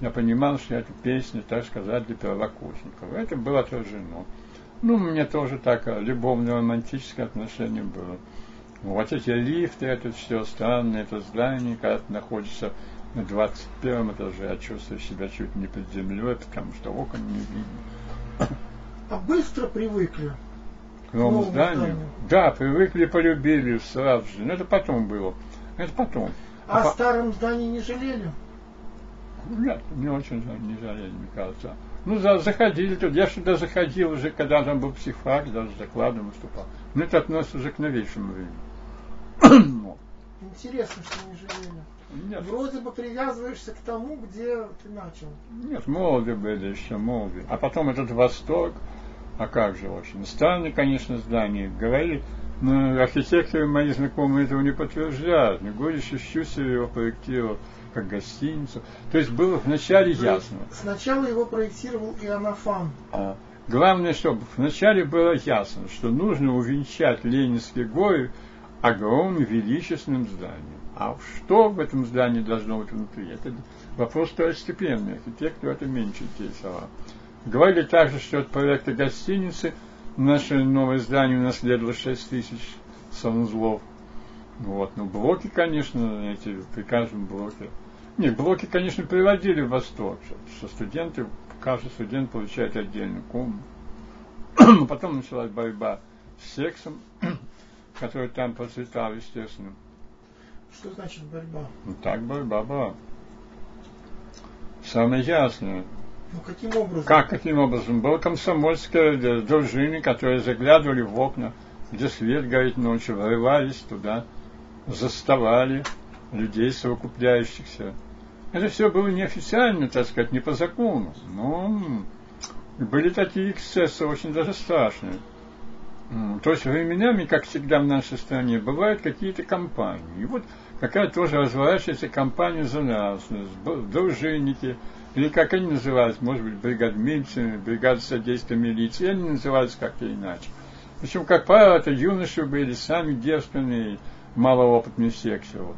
я понимал, что это песня, так сказать, для первокурсников. Это было отражено. Ну, мне тоже так любовно-романтическое отношение было. Вот эти лифты, это все странное, это здание, когда ты находишься на 21 этаже, а чувствуешь себя чуть не под землей, потому что окон не видно. А быстро привыкли? К новому новому зданию? зданию. Да, привыкли, полюбили сразу же. Но это потом было. Это потом. А, А по- старом здании не жалели? Нет, не очень не жалели, мне кажется. Ну, за, заходили тут. Я сюда заходил уже, когда там был психфак, даже с докладом выступал. Но это относится уже к новейшему времени. Интересно, что не жалели. Нет, Вроде бы привязываешься к тому, где ты начал. нет, молоды были еще, молоды. А потом этот восторг, а как же очень. Странное, конечно, здание. Говорили, но архитекторы мои знакомые этого не подтверждают. Не говорят, что Щусев его проектировал как гостиницу. То есть было вначале ясно. Сначала его проектировал Иоаннафан. А главное, чтобы вначале было ясно, что нужно увенчать Ленинские горы огромным величественным зданием. А что в этом здании должно быть внутри? Это вопрос второстепенный. Архитектор это меньше интересовал. Говорили также, что от проекта гостиницы наше новое здание унаследовало 6 тысяч санузлов. Вот. Но блоки, конечно, эти при каждом блоке. Нет, блоки, конечно, приводили в восторг, что, что студенты, каждый студент получает отдельную комнату. Но потом началась борьба с сексом, который там процветал, естественно. Что значит борьба? Ну, так борьба была. Самое ясное. Ну каким образом? Как, каким образом? Было комсомольское э, дружины, которые заглядывали в окна, где свет горит ночью, врывались туда, заставали людей совокупляющихся. Это все было неофициально, так сказать, не по закону. Но м, были такие эксцессы, очень даже страшные. То есть временами, как всегда в нашей стране, бывают какие-то компании. И вот какая тоже разворачивается компания за нас, дружинники, или как они назывались, может быть, бригадминцы, бригада содействия милиции, они назывались как-то иначе. Причем, как правило, это юноши были сами девственные, малоопытные в сексе. Вот.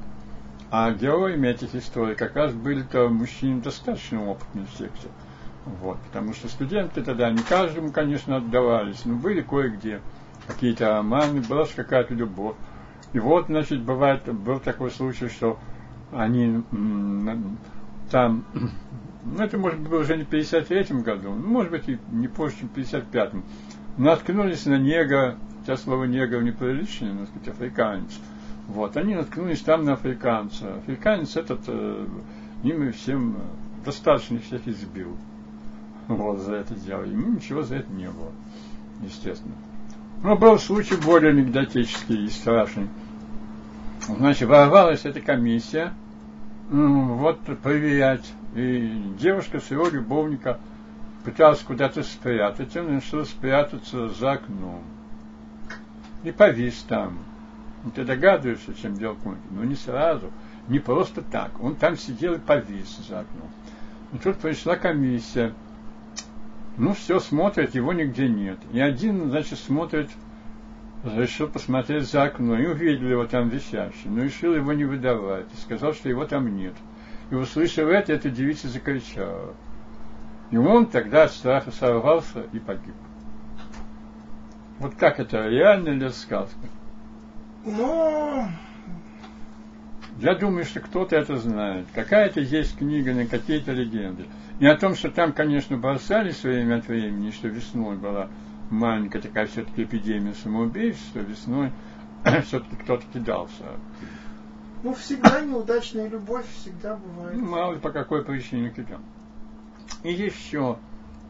А героями этих историй как раз были-то мужчины достаточно опытные в сексе. Вот, потому что студенты тогда не каждому, конечно, отдавались, но были кое-где какие-то романы, была же какая-то любовь. И вот, значит, бывает, был такой случай, что они там, ну, это, может быть, уже не в 53 году, ну, может быть, и не позже, чем в 55-м, наткнулись на негра, хотя слово негр неприличное, но, сказать, африканец. Вот, они наткнулись там на африканца. Африканец этот, э, им всем э, достаточно всех избил. вот, за это дело. Ему ничего за это не было, естественно. Но был случай более анекдотический и страшный. Значит, ворвалась эта комиссия, вот, проверять, и девушка своего любовника пыталась куда-то спрятать, он решил спрятаться за окном. И повис там. И ты догадываешься, чем дело кончится. Но не сразу, не просто так. Он там сидел и повис за окном. И тут пришла комиссия. Ну, все смотрят, его нигде нет. И один, значит, смотрит, решил посмотреть за окно, и увидел его там висящим, но решил его не выдавать, и сказал, что его там нет. И услышав это, эта девица закричала. И он тогда от страха сорвался и погиб. Вот как это, реально ли сказка? Ну, я думаю, что кто-то это знает. Какая-то есть книга на какие-то легенды. И о том, что там, конечно, бросались время от времени, что весной была маленькая такая все-таки эпидемия самоубийств, что весной все-таки кто-то кидался. Ну, всегда неудачная любовь, всегда бывает. Ну, мало ли по какой причине кидал. И еще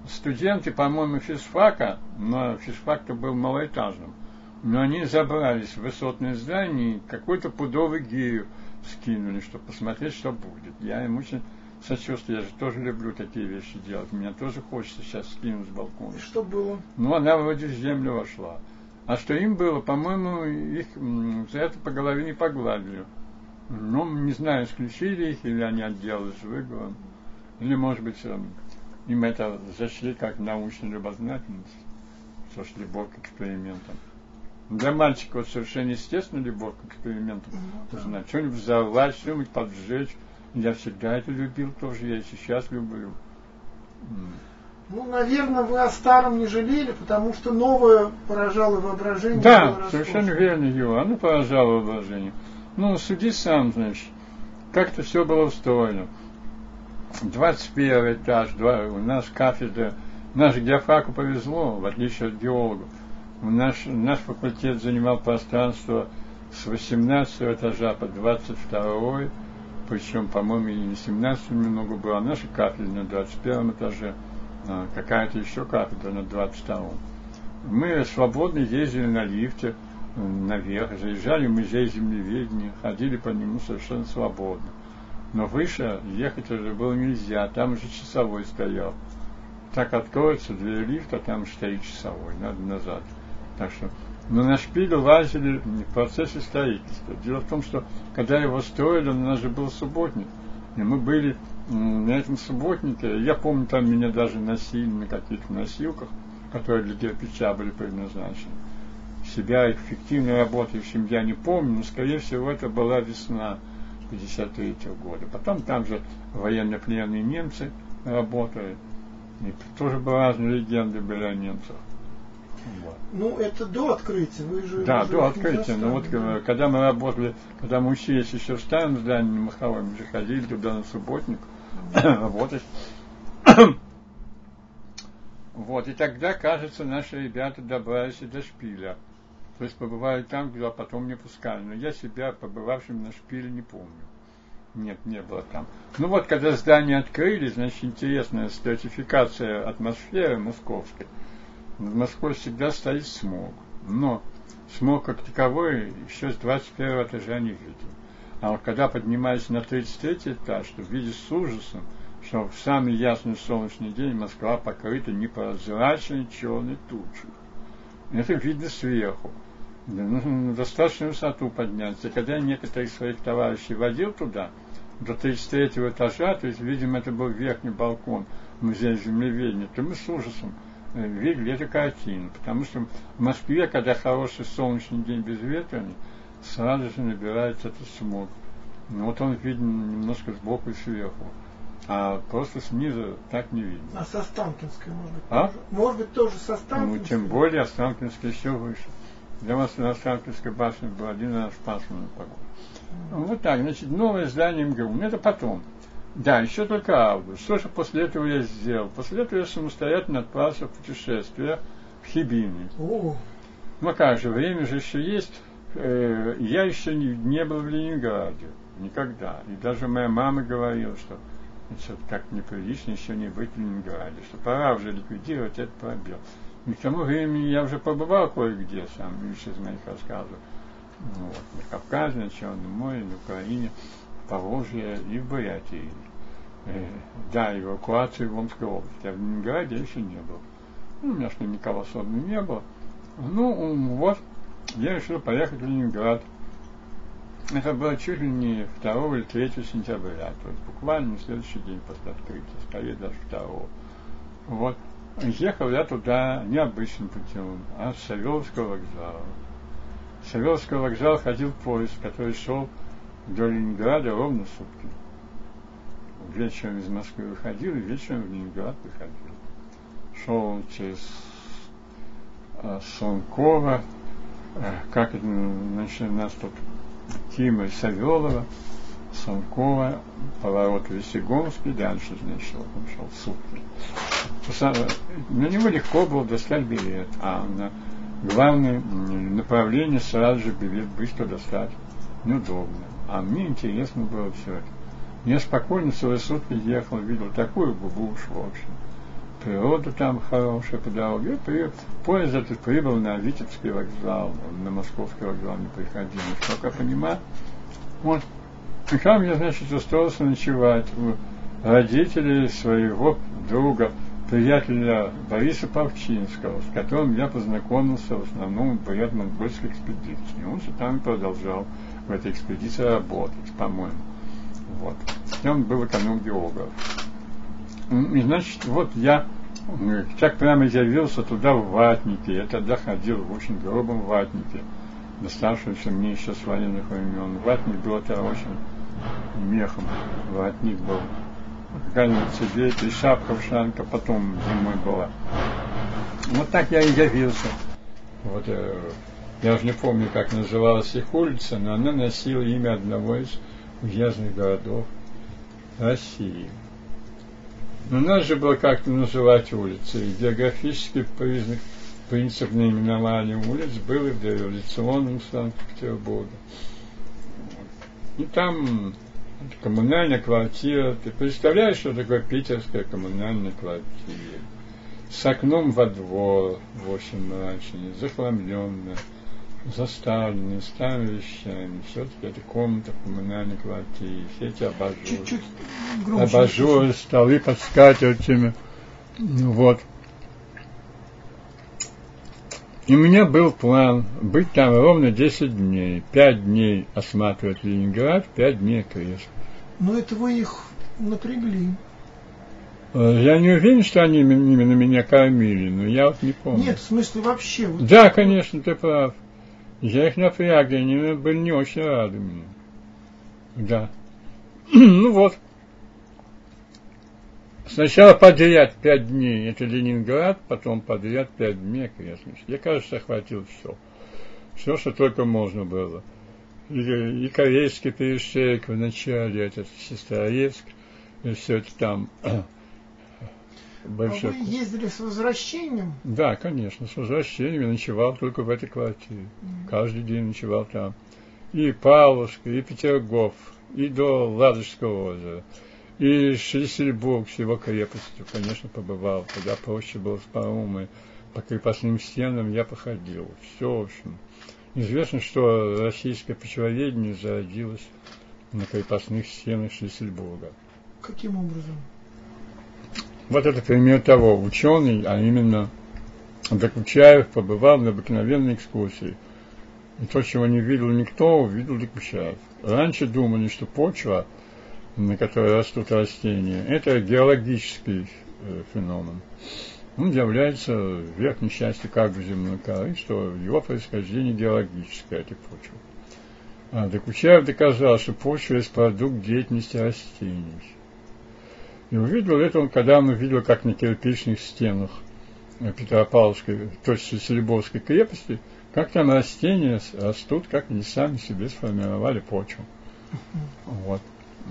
студенты, по-моему, физфака, но физфак-то был малоэтажным, но они забрались в высотное здание и какой-то пудовый гею скинули, чтобы посмотреть, что будет. Я им очень сочувствую, я же тоже люблю такие вещи делать. Мне тоже хочется сейчас скинуть с балкона. И что было? Ну, она вроде в землю вошла. А что им было, по-моему, их за это по голове не погладили. Ну, не знаю, исключили их, или они отделались выговором. Или, может быть, эм, им это зашли как научная любознательность, что ж, любовь к экспериментам. Для мальчика вот совершенно естественно любовь к экспериментам Ну, узнать. Что-нибудь взорвать, что-нибудь поджечь. Я всегда это любил тоже, я и сейчас люблю. Ну, наверное, вы о старом не жалели, потому что новое поражало воображение. Да, совершенно верно, Юра. Оно поражало воображение. Ну, суди сам, значит. Как-то все было устроено. 21 этаж, два, у нас кафедра, наш геофаку повезло, в отличие от геологов. Наш, наш факультет занимал пространство с 18 этажа по 22, причем, по-моему, и не 17 немного было, а наша кафедра на 21 этаже, а какая-то еще кафедра на 22. Мы свободно ездили на лифте наверх, заезжали в музей землеведения, ходили по нему совершенно свободно. Но выше ехать уже было нельзя, там уже часовой стоял. Так откроется дверь лифта, там стоит часовой, надо назад. Так что, но на шпиле лазили в процессе строительства. Дело в том, что когда его строили, у нас же был субботник. И мы были на этом субботнике, я помню, там меня даже носили на каких-то носилках, которые для кирпича были предназначены. Себя эффективной работающим я не помню, но, скорее всего, это была весна 53 года. Потом там же военнопленные немцы работали. И тоже были разные легенды были о немцах. Вот. Ну, это до открытия. Вы же Да, до открытия. Но вот застали, э, когда мы работали, когда мы учились еще в старом здании на Маховой, мы же ходили туда на субботник работать. Вот, и тогда, кажется, наши ребята добрались и до шпиля. То есть побывали там, куда потом не пускали. Но я себя, побывавшим на шпиле, не помню. Нет, не было там. Ну вот, когда здание открыли, значит, интересная стратификация атмосферы московской. В Москве всегда стоит смог. Но смог как таковой еще с 21 этажа не видел. А вот когда поднимаешься на 33 этаж, то видишь с ужасом, что в самый ясный солнечный день Москва покрыта непрозрачной черной тучей. Это видно сверху. Да, нужно на достаточную высоту подняться. Когда я некоторых своих товарищей водил туда, до 33 этажа, то есть, видимо, это был верхний балкон музея землеведения, то мы с ужасом э, видели эту картину. Потому что в Москве, когда хороший солнечный день безветренный, сразу же набирается этот смог. Ну, вот он виден немножко сбоку и сверху. А просто снизу так не видно. А со Станкинской, может быть, А? Может быть, тоже со Ну, Станкинской? тем более Останкинская еще выше. Для вас на Останкинской башне был один раз пасмурный погода. Вот так, значит, новое здание МГУ. Ну, это потом. Да, еще только август. Что же после этого я сделал? После этого я самостоятельно отправился в путешествие в Хибины. О, Ну как же, время же еще есть. Э, я еще не, не был в Ленинграде. Никогда. И даже моя мама говорила, что Значит, как неприлично еще не быть в Ленинграде, что пора уже ликвидировать этот пробел. И к тому времени я уже побывал кое-где, сам лишь из моих рассказов. Ну, вот, на Кавказе, на Черном море, на Украине, Поволжье и в Бурятии. Э, да, эвакуации в Омской области, а в Ленинграде еще не было. Ну, у меня что никого особенно не было. Ну, вот, я решил поехать в Ленинград. Это было чуть ли не 2 или 3 сентября, то есть буквально на следующий день после открытия, скорее даже 2. Вот. Ехал я туда необычным путем, а с Савеловского вокзала. С Савеловского вокзала ходил поезд, который шел до Ленинграда ровно сутки. Вечером из Москвы выходил и вечером в Ленинград выходил. Шел через э, Сонкова, э, как это, значит, у нас тут Тима Савелова, Санкова, поворот Весегонский, дальше, значит, он шел сутки. На него легко было достать билет, а на главное направление сразу же билет быстро достать неудобно. А мне интересно было все это. Я спокойно целые сутки ехал, видел такую губуш, в общем. Природа там хорошая по дороге. При, поезд этот прибыл на Витебский вокзал, на Московский вокзал не приходил. Насколько я понимаю, вот и там я, значит, устроился ночевать у родителей своего друга, приятеля Бориса Павчинского, с которым я познакомился в основном в ряд монгольской экспедиции. Он же там продолжал в этой экспедиции работать, по-моему. Вот. И он был эконом-географ. И, значит, вот я так прямо явился туда в ватнике. Я тогда ходил в очень грубом ватнике, доставшемся мне еще с военных времен. Ватник был это очень мехом воротник был. Какая-нибудь сидеть, и шапка в шанка потом зимой была. Вот так я и явился. Вот, э, я уже не помню, как называлась их улица, но она носила имя одного из уездных городов России. Но надо же было как-то называть улицы. И географический признак, принцип наименования улиц был и в дореволюционном Санкт-Петербурге. И там коммунальная квартира. Ты представляешь, что такое питерская коммунальная квартира? С окном во двор, в общем, мрачный, захламленная, заставленная старыми вещами. Все-таки это комната в коммунальной квартире. Все эти абажуры. Чуть-чуть громче. Абажуры, столы под скатертями. Ну вот. И у меня был план быть там ровно 10 дней. 5 дней осматривать Ленинград, 5 дней крест. Но это вы их напрягли. Э, я не уверен, что они именно меня кормили, но я вот не помню. Нет, в смысле вообще. Вот да, конечно, ты прав. Я их напряг, и они были не очень рады мне. Да. ну вот. Сначала подряд пять дней, это Ленинград, потом подряд пять дней окрестности. Я, кажется, охватил все. Все, что только можно было. И, и корейский перешейк в начале, этот Сестрорецк, и все это там. Большой... А вы ездили с возвращением? Да, конечно, с возвращением. Я ночевал только в этой квартире. Mm. Каждый день ночевал там. И Павловск, и Петергоф, и до Ладожского озера. И Шлиссельбург с его крепостью, конечно, побывал. Тогда проще было с паромой. По крепостным стенам я походил. Все, в общем. Известно, что российское почвоведение зародилось на крепостных стенах Шлиссельбурга. Каким образом? Вот это пример того. Ученый, а именно Докучаев, побывал на обыкновенной экскурсии. И то, чего не видел никто, увидел Докучаев. Раньше думали, что почва – на которой растут растения, это геологический э, феномен. Он является верхней частью как бы земной коры, что его происхождение геологическое, этой почвы. А Докучаев доказал, что почва есть продукт деятельности растений. И увидел это он, когда он увидел, как на кирпичных стенах Петропавловской, то есть Селебовской крепости, как там растения растут, как они сами себе сформировали почву. Вот.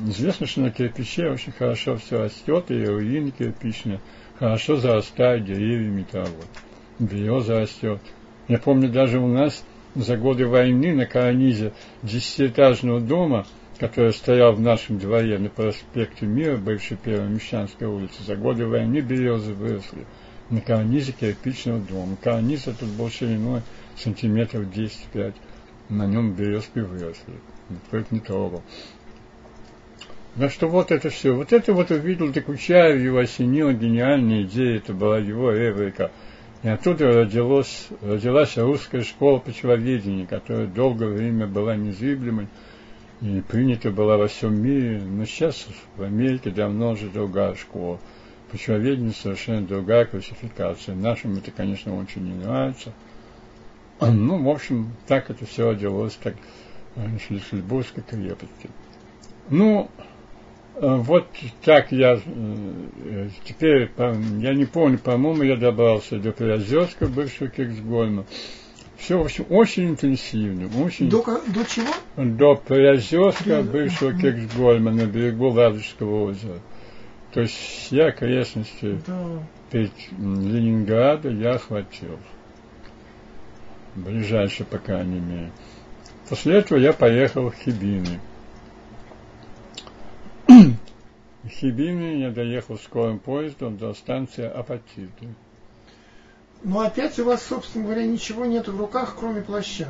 Известно, что на кирпиче очень хорошо все растет, и руины кирпичные хорошо зарастают деревьями травой. Береза растет. Я помню, даже у нас за годы войны на карнизе десятиэтажного дома который стоял в нашем дворе на проспекте Мира, бывшей Первой Мещанской улице, за годы войны березы выросли на карнизе кирпичного дома. Карниз этот был шириной сантиметров 10-5. На нем березки выросли. Никто их не трогал. На что вот это все. Вот это вот увидел Докучаев, его осенила гениальная идея, это была его эврика. И оттуда родилась, родилась русская школа почвоведения, которая долгое время была незыблемой и принята была во всем мире. Но сейчас в Америке давно уже другая школа. Почвоведение совершенно другая классификация. Нашим это, конечно, очень не нравится. Ну, в общем, так это все родилось, так Шлиссельбургской крепости. Ну, вот так я э, теперь, я не помню, по-моему, я добрался до Приозерска, бывшего Кирсгольма. Все, в общем, очень интенсивно. Очень, до, до чего? До Приозерска, бывшего Кирсгольма, на берегу Ладожского озера. То есть все окрестности да. перед Ленинграда я охватил. Ближайшие, по крайней мере. После этого я поехал в Хибины. В Хибине я доехал скорым поездом до станции Апатиты. Но опять у вас, собственно говоря, ничего нет в руках, кроме плаща.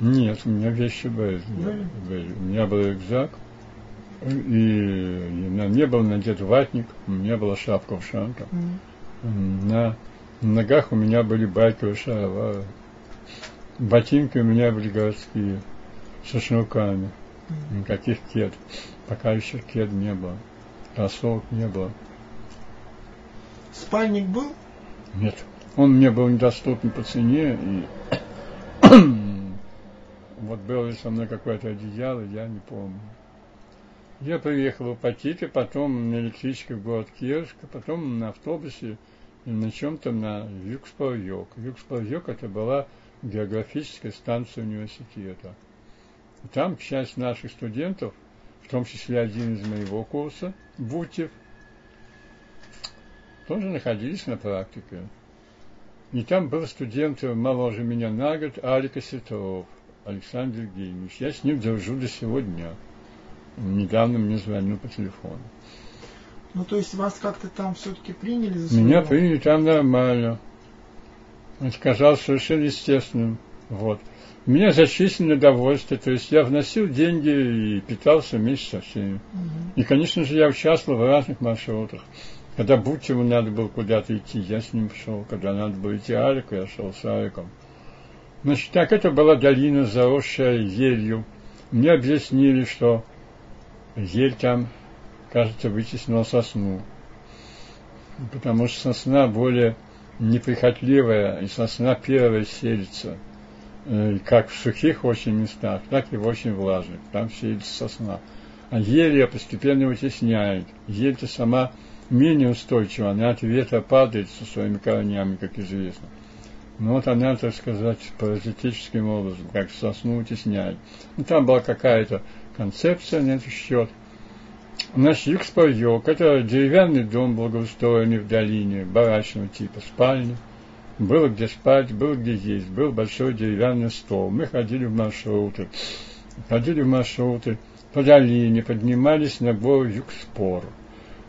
Нет, у меня вещи были. были? были. У меня был рюкзак, и на мне был надет ватник, у меня была шапка в шанка. Mm. На ногах у меня были байковые шаровары. Ботинки у меня были городские, со шнурками. Никаких кед пока еще кед не было, кроссовок не было. Спальник был? Нет. Он мне был недоступен по цене, и вот было ли со мной какое-то одеяло, я не помню. Я приехал в Патиты, потом на электричке в город Кирск, потом на автобусе и на чем-то на Югспор-Йог. Югспор-Йог это была географическая станция университета. И там часть наших студентов – в том числе один из моего курса, Бутев, тоже находились на практике. И там был студент моложе меня на год, Алик Осетров, Александр Евгеньевич. Я с ним дружу до сегодня. Недавно мне звонил по телефону. Ну, то есть вас как-то там все-таки приняли за своего? Меня приняли там нормально. Это казалось совершенно естественным. Вот. Меня зачислено довольствие, то есть я вносил деньги и питался вместе со всеми. Угу. И, конечно же, я участвовал в разных маршрутах. Когда Бутчеву надо было куда-то идти, я с ним шел. Когда надо было идти Алику, я шел с Аликом. Значит, так это была долина, заросшая елью. Мне объяснили, что ель там, кажется, вытеснила сосну. Потому что сосна более неприхотливая, и сосна первая селится – как в сухих очень местах, так и в очень влажных. Там эти сосна. А ель постепенно вытесняет. Ель-то сама менее устойчива, она от ветра падает со своими корнями, как известно. Но вот она, так сказать, паразитическим образом, как сосну вытесняет. Ну, там была какая-то концепция на этот счет. Наш Югспарьёк – это деревянный дом, благоустроенный в долине, барачного типа, спальня – было где спать, было где есть, был большой деревянный стол. Мы ходили в маршруты, ходили в маршруты по долине, поднимались на гору Югспор,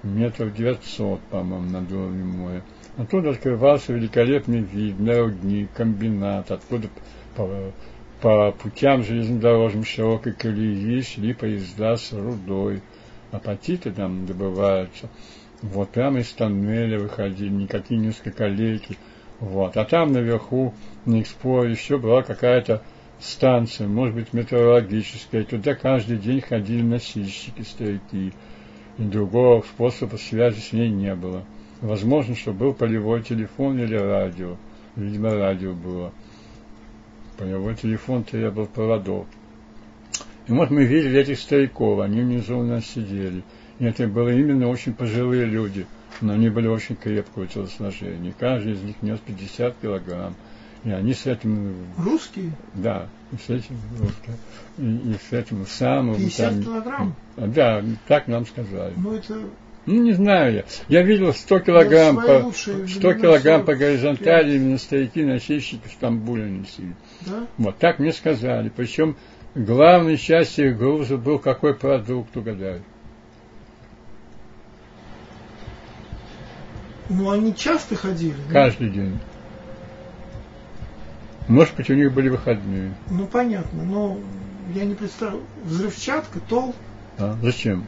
метров 900, по-моему, над уровнем моря. Оттуда открывался великолепный вид на рудник, комбинат, откуда по, по путям железнодорожным широкой колеи шли поезда с рудой, апатиты там добываются. Вот прямо из тоннеля выходили, никакие низкоколейки, вот. А там наверху, на Экспо, еще была какая-то станция, может быть, метеорологическая. Туда каждый день ходили носильщики, старики. И другого способа связи с ней не было. Возможно, что был полевой телефон или радио. Видимо, радио было. Полевой телефон требовал проводов. И вот мы видели этих стариков, они внизу у нас сидели. И это были именно очень пожилые люди – но они были очень крепкого телосложения. Каждый из них нес 50 килограмм. И они с этим... Русские? Да, и с этим русские. И, и с этим самым... 50 там, килограмм? Да, так нам сказали. Ну, это... Ну, не знаю я. Я видел 100 килограмм, по, 100 килограмм по горизонтали именно старики носильщики в Стамбуле носили. Да? Вот, так мне сказали. Причем главной частью их груза был какой продукт, угадай. Ну, они часто ходили? Каждый да? день. Может быть, у них были выходные. Ну, понятно, но я не представляю. Взрывчатка, тол. А, зачем?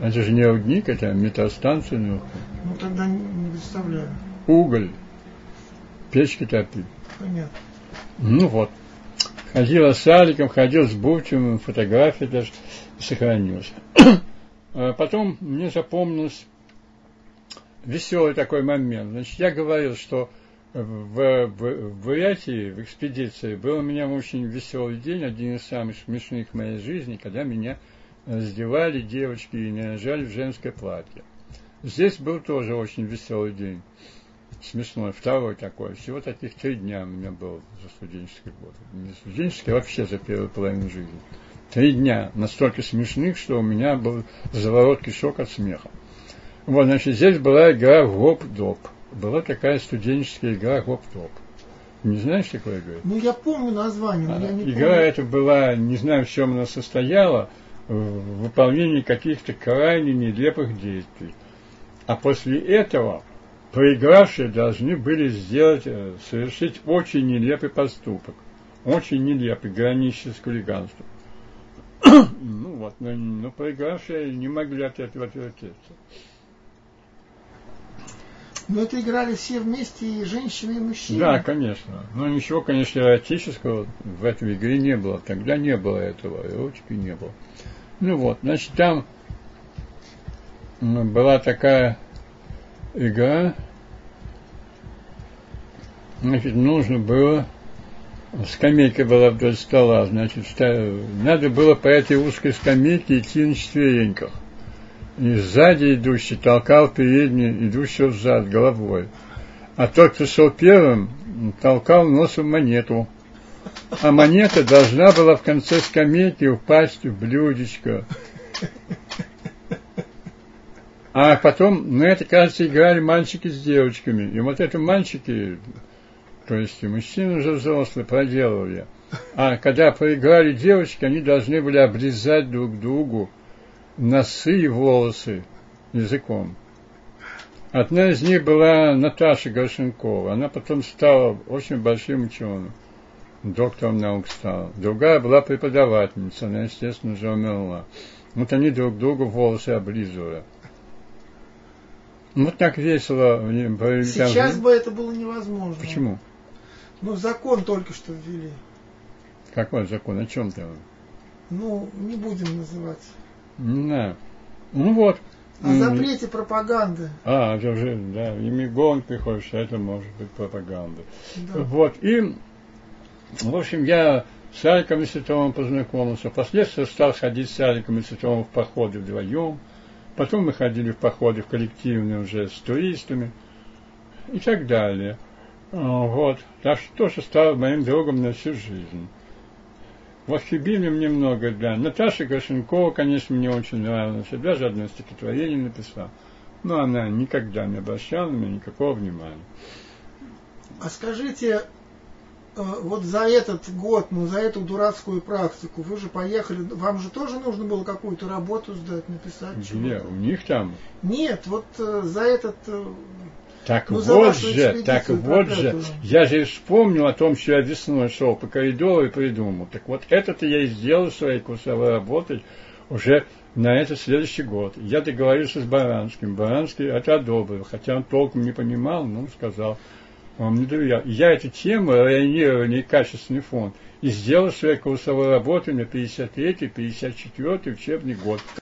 Это же не огник, это метеостанция Ну, тогда не, не представляю. Уголь. Печки топить. Понятно. Ну вот. Ходила с Аликом, ходил с Бутчем, фотографии даже сохранилась. А потом мне запомнилось веселый такой момент. Значит, я говорил, что в, в, в Бурятии, в экспедиции, был у меня очень веселый день, один из самых смешных в моей жизни, когда меня раздевали девочки и наряжали в женское платье. Здесь был тоже очень веселый день. Смешной, второй такой. Всего таких три дня у меня было за студенческий год. Не студенческий, а вообще за первую половину жизни. Три дня настолько смешных, что у меня был заворот кишок от смеха. Вот, значит, здесь была игра в гоп-доп. Была такая студенческая игра гоп-доп. Не знаешь такое игры? Ну, я помню название, но а, я не Игра помню. эта была, не знаю, в чем она состояла, в выполнении каких-то крайне нелепых действий. А после этого проигравшие должны были сделать, э, совершить очень нелепый поступок. Очень нелепый, граничащий с хулиганством. ну вот, но, но проигравшие не могли от этого отвертеться. Но это играли все вместе, и женщины, и мужчины. Да, конечно. Но ничего, конечно, эротического в этой игре не было. Тогда не было этого, эротики не было. Ну вот, значит, там была такая игра, значит, нужно было, скамейка была вдоль стола, значит, надо было по этой узкой скамейке идти на четвереньках. И сзади идущий толкал передний, идущего взад головой. А тот, кто шел первым, толкал носом монету. А монета должна была в конце скамейки упасть в блюдечко. А потом, на это, кажется, играли мальчики с девочками. И вот это мальчики, то есть и мужчины уже взрослые, проделывали. А когда проиграли девочки, они должны были обрезать друг другу носы и волосы языком. Одна из них была Наташа Горшенкова. Она потом стала очень большим ученым, доктором наук стала. Другая была преподавательница, она, естественно, уже умерла. Вот они друг другу волосы облизывали. Вот так весело. Сейчас бы это было невозможно. Почему? Ну, закон только что ввели. Какой закон? О чем ты? Ну, не будем называть. Не знаю. Ну вот. О запрете пропаганды. А, это уже, да, и Мигон приходишь, это может быть пропаганда. Да. Вот, и, в общем, я с Аликом и Святовым познакомился. Впоследствии стал ходить с Аликом и Святовым в походы вдвоем. Потом мы ходили в походы в коллективные уже с туристами и так далее. Вот. Так что тоже стал моим другом на всю жизнь. Вот Хибины мне много, да. Наташа Гашенкова, конечно, мне очень нравилась. Я даже одно стихотворение написал. Но она никогда не обращала на меня никакого внимания. А скажите, э, вот за этот год, ну за эту дурацкую практику, вы же поехали, вам же тоже нужно было какую-то работу сдать, написать? Где? У них там? Нет, вот э, за этот э, так ну, вот же, так вот же. Я же вспомнил о том, что я весной шел по коридору и придумал. Так вот, это-то я и сделал своей курсовой работой уже на этот следующий год. Я договорился с Баранским. Баранский это одобрил, хотя он толком не понимал, но он сказал, он мне доверял. Я эту тему, районирование и качественный фонд, и сделал своей курсовой работой на 53-54 учебный год.